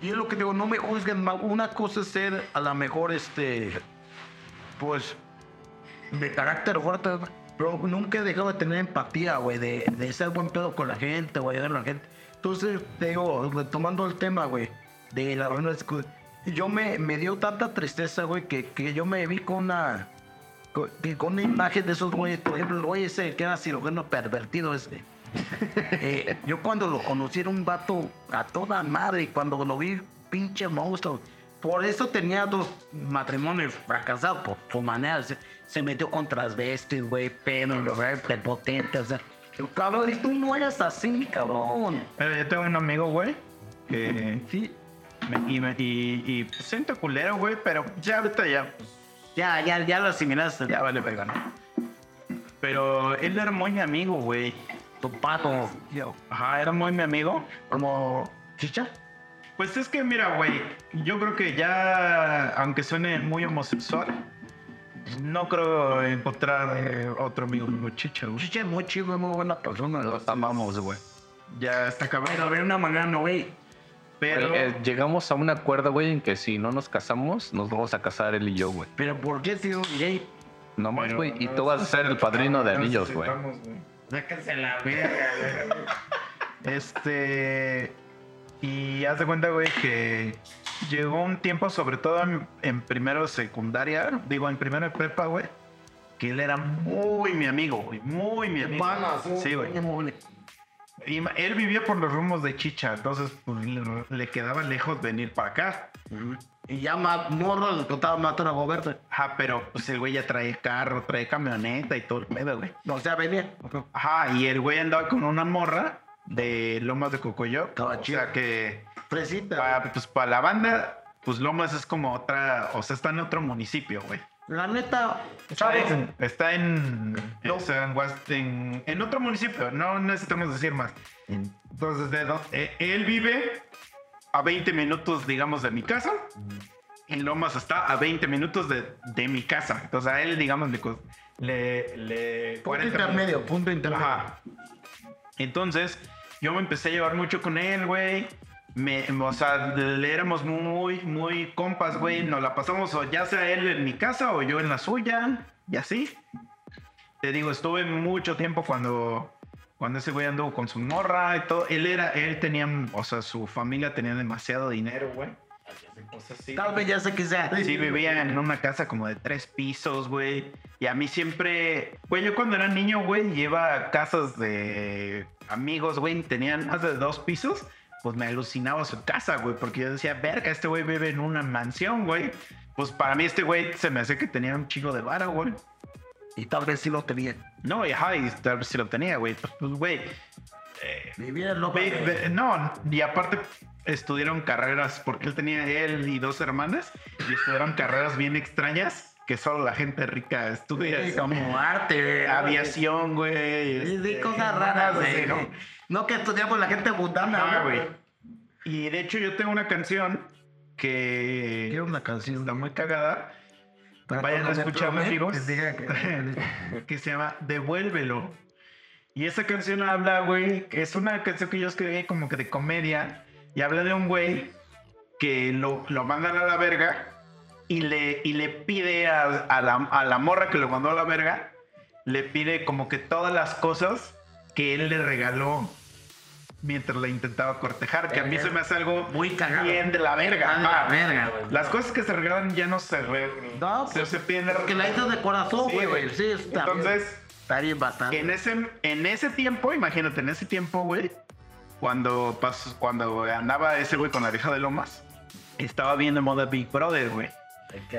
Y es lo que digo, no me juzguen mal. Una cosa es ser a lo mejor, este... Pues... De carácter fuerte, pero nunca he dejado de tener empatía, güey, de, de ser buen pedo con la gente, güey, ayudar a la gente. Entonces, te digo, retomando el tema, güey, de la reunión yo me, me dio tanta tristeza, güey, que, que yo me vi con una, con, con una imagen de esos güeyes, por ejemplo, el güey ese que era cirujano pervertido ese. Eh, yo cuando lo conocí era un vato a toda madre y cuando lo vi, pinche monstruo. Por eso tenía dos matrimonios fracasados por su manera. Se, se metió con transvestis, güey, pero, güey, prepotente, o sea. yo, Cabrón, tú no eres así, cabrón. Pero yo tengo un amigo, güey, que Sí, y, me- y, y pues, siento culero, güey, pero ya ahorita ya, pues, ya, ya, ya lo asimilaste. ya vale verga, ¿no? Pero él era muy mi amigo, güey. Tu pato, Ajá, era muy mi amigo. como chicha. Pues es que, mira, güey, yo creo que ya, aunque suene muy homosexual, no creo encontrar eh, otro amigo como Chicha, güey. Chicha es muy chido, es muy buena persona. Los amamos, güey. Ya está cabrón. Pero de una manera no, güey. Pero, Eh, llegamos a un acuerdo, güey, en que si no nos casamos, nos vamos a casar él y yo, güey. Pero ¿por qué si un gay? No más, güey. Y tú vas a ser el padrino de anillos, güey. Sáquense la verga, güey. Este. Y haz de cuenta, güey, que llegó un tiempo, sobre todo en, en primero de secundaria, digo, en primero de prepa, güey, que él era muy mi amigo, güey, muy mi amigo. Sí, güey. Y él vivía por los rumos de Chicha, entonces pues, le, quedaba lejos venir para acá. Y ya morro le contaba matar a Goberto. Ajá, pero pues el güey ya trae carro, trae camioneta y todo el pedo, güey. O sea, venía. Ajá, y el güey andaba con una morra de Lomas de Cocoyo. Estaba O chido. sea que Fresita. pues, para la banda, pues Lomas es como otra, o sea, está en otro municipio, güey. La neta, Está ¿sabes? en, está en, o sea, en, en- en otro municipio, no necesitamos decir más. Entonces, de eh, él vive a 20 minutos, digamos, de mi casa. en Lomas está a 20 minutos de, de mi casa. Entonces a él, digamos, le... le, le Punto 40 intermedio, punto intermedio. Ajá. Entonces, yo me empecé a llevar mucho con él, güey. Me, o sea, le éramos muy, muy compas, güey. Nos la pasamos o ya sea él en mi casa o yo en la suya. Y así. Te digo, estuve mucho tiempo cuando, cuando ese güey anduvo con su morra y todo. Él era, él tenía, o sea, su familia tenía demasiado dinero, güey. Tal vez ya sé que sea. Sí, vivía en una casa como de tres pisos, güey. Y a mí siempre, güey, yo cuando era niño, güey, iba a casas de amigos, güey, tenían más de dos pisos. Pues me alucinaba su casa, güey, porque yo decía, verga, este güey vive en una mansión, güey. Pues para mí este güey se me hace que tenía un chico de vara, güey. Y tal vez sí lo tenía. No, y ajá, y tal vez sí lo tenía, güey. Pues, pues, güey, Vivía lo Ve- ve- no, y aparte estudiaron carreras, porque él tenía él y dos hermanas, y estudiaron carreras bien extrañas que solo la gente rica estudia. Como arte. Aviación, güey. Sí, sí, este, cosas raras, güey. ¿no? No que estudiamos la gente mundana, güey. Y de hecho yo tengo una canción que Quiero una canción. está muy cagada, Para vayan a cuando me escucharla, trome, amigos. que que- que se llama Devuélvelo. Y esa canción habla, güey, que es una canción que yo escribí como que de comedia. Y habla de un güey que lo, lo mandan a la verga y le, y le pide a, a la, a la morra que lo mandó a la verga, le pide como que todas las cosas que él le regaló mientras la intentaba cortejar. Que a mí se me hace algo Muy cagado. bien de la verga. Ah, de la verga, güey. Las cosas que se regalan ya no se, re- No, se, pues, se piden. Porque la hizo de corazón, Sí, güey. güey. Sí, está Entonces, bien. Está bien bastante. en ese, en ese tiempo, imagínate, en ese tiempo, güey, cuando, pasó, cuando andaba ese güey con la vieja de Lomas, estaba bien de moda Big Brother, güey.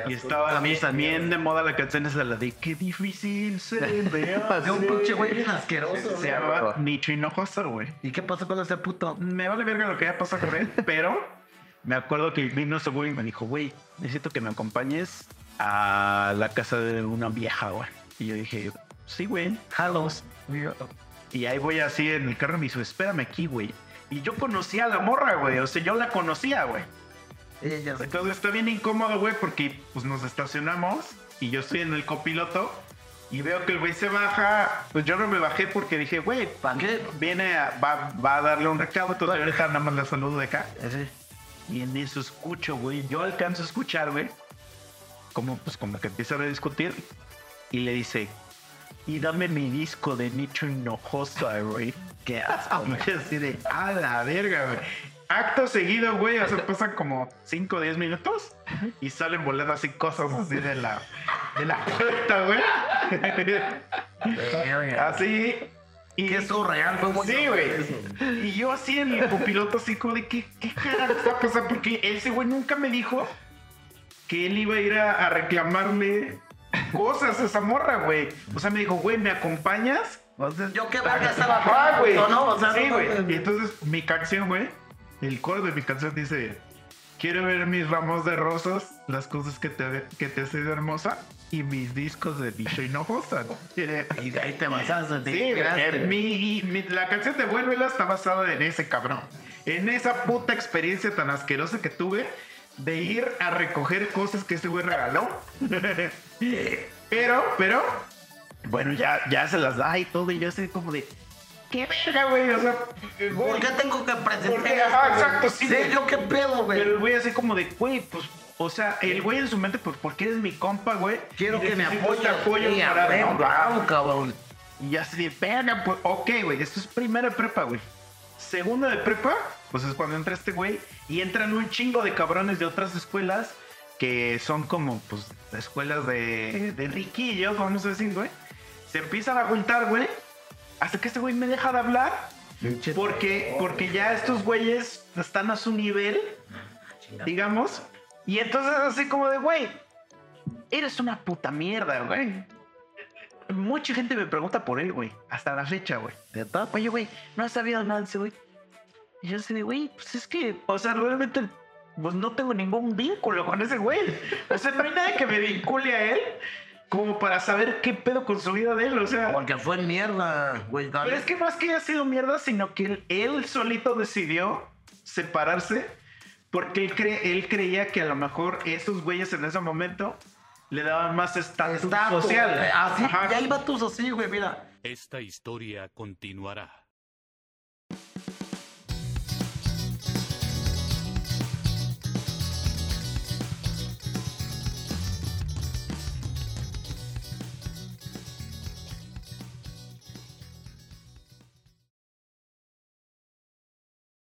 Y estaba A mí también, de moda la canción esa, la de Qué difícil se ve. De un pinche güey bien asqueroso. Se llama Nicho Hinojosa, güey. ¿Y qué pasó con ese puto? Me vale verga lo que haya pasado con él, pero me acuerdo que vino ese güey y me dijo, güey, necesito que me acompañes a la casa de una vieja, güey. Y yo dije, sí, güey, jalos. Y ahí voy así en el carro y me dijo, espérame aquí, güey. Y yo conocía a la morra, güey. O sea, yo la conocía, güey. Ella Entonces está bien incómodo, güey, porque pues nos estacionamos y yo estoy en el copiloto y veo que el güey se baja. Pues yo no me bajé porque dije, güey, ¿Para qué? viene a, va, va a darle un recado, entonces ahorita nada más le saludo de acá. Y en eso escucho, güey. Yo alcanzo a escuchar, güey. Como, pues, como que empiezan a discutir. Y le dice, y dame mi disco de Nicho Hinojosa, güey. Qué asco. Así de, a la verga, güey. Acto seguido, güey, o sea, pasan como 5 o 10 minutos y salen volando así cosas así de la, de la puerta, güey. Así. Y Qué surreal, fue muy Sí, güey. Y yo así en el copiloto, así como de, ¿qué, qué carajo está pasando? Porque ese güey nunca me dijo que él iba a ir a, a reclamarle cosas a esa morra, güey. O sea, me dijo, güey, ¿me acompañas? Entonces, yo qué verga estaba Ah, güey. ¿no? O sea, sí, no, güey. no, Y entonces mi canción, güey, el coro de mi canción dice, quiero ver mis ramos de rosas, las cosas que te, que te hacen hermosa y mis discos de Bicho Hinojosa. Y ahí te basaste, te Sí, eh, mi, mi- la canción de Vuélvela está basada en ese cabrón. En esa puta experiencia tan asquerosa que tuve de ir a recoger cosas que ese güey regaló. pero, pero, bueno, ya, ya se las da y todo. Y yo estoy como de, ¿qué verga, güey? O sea. ¿Por qué tengo que presentar? Ajá, exacto, sí, Sí, güey. yo qué pedo, güey. Pero el güey así como de, güey, pues, o sea, el güey en su mente, pues, porque eres mi compa, güey. Quiero que me necesito apoyes. este apoyo Sí, para huevo, bravo, cabrón. y ya así de, verga, pues, ok, güey, esto es primera de prepa, güey. Segunda de prepa, pues es cuando entra este güey y entran un chingo de cabrones de otras escuelas que son como, pues, escuelas de, de riquillos, vamos a decir, güey. Se empiezan a juntar, güey, hasta que este güey me deja de hablar porque, porque ya estos güeyes están a su nivel, digamos. Y entonces así como de, güey, eres una puta mierda, güey. Mucha gente me pregunta por él, güey. Hasta la fecha, güey. ¿De todo? Oye, güey, no has sabido nada de ese güey. Y yo así de, güey, pues es que, o sea, realmente, pues no tengo ningún vínculo con ese güey. O sea, no hay nada que me vincule a él como para saber qué pedo con su vida de él, o sea. Porque fue mierda, güey. Pero es que no es que haya sido mierda, sino que él, él solito decidió separarse Porque él, cre- él creía que a lo mejor esos güeyes en ese momento le daban más estatus social. eh, Así, Ajá. y hay vatos así, güey, mira. Esta historia continuará.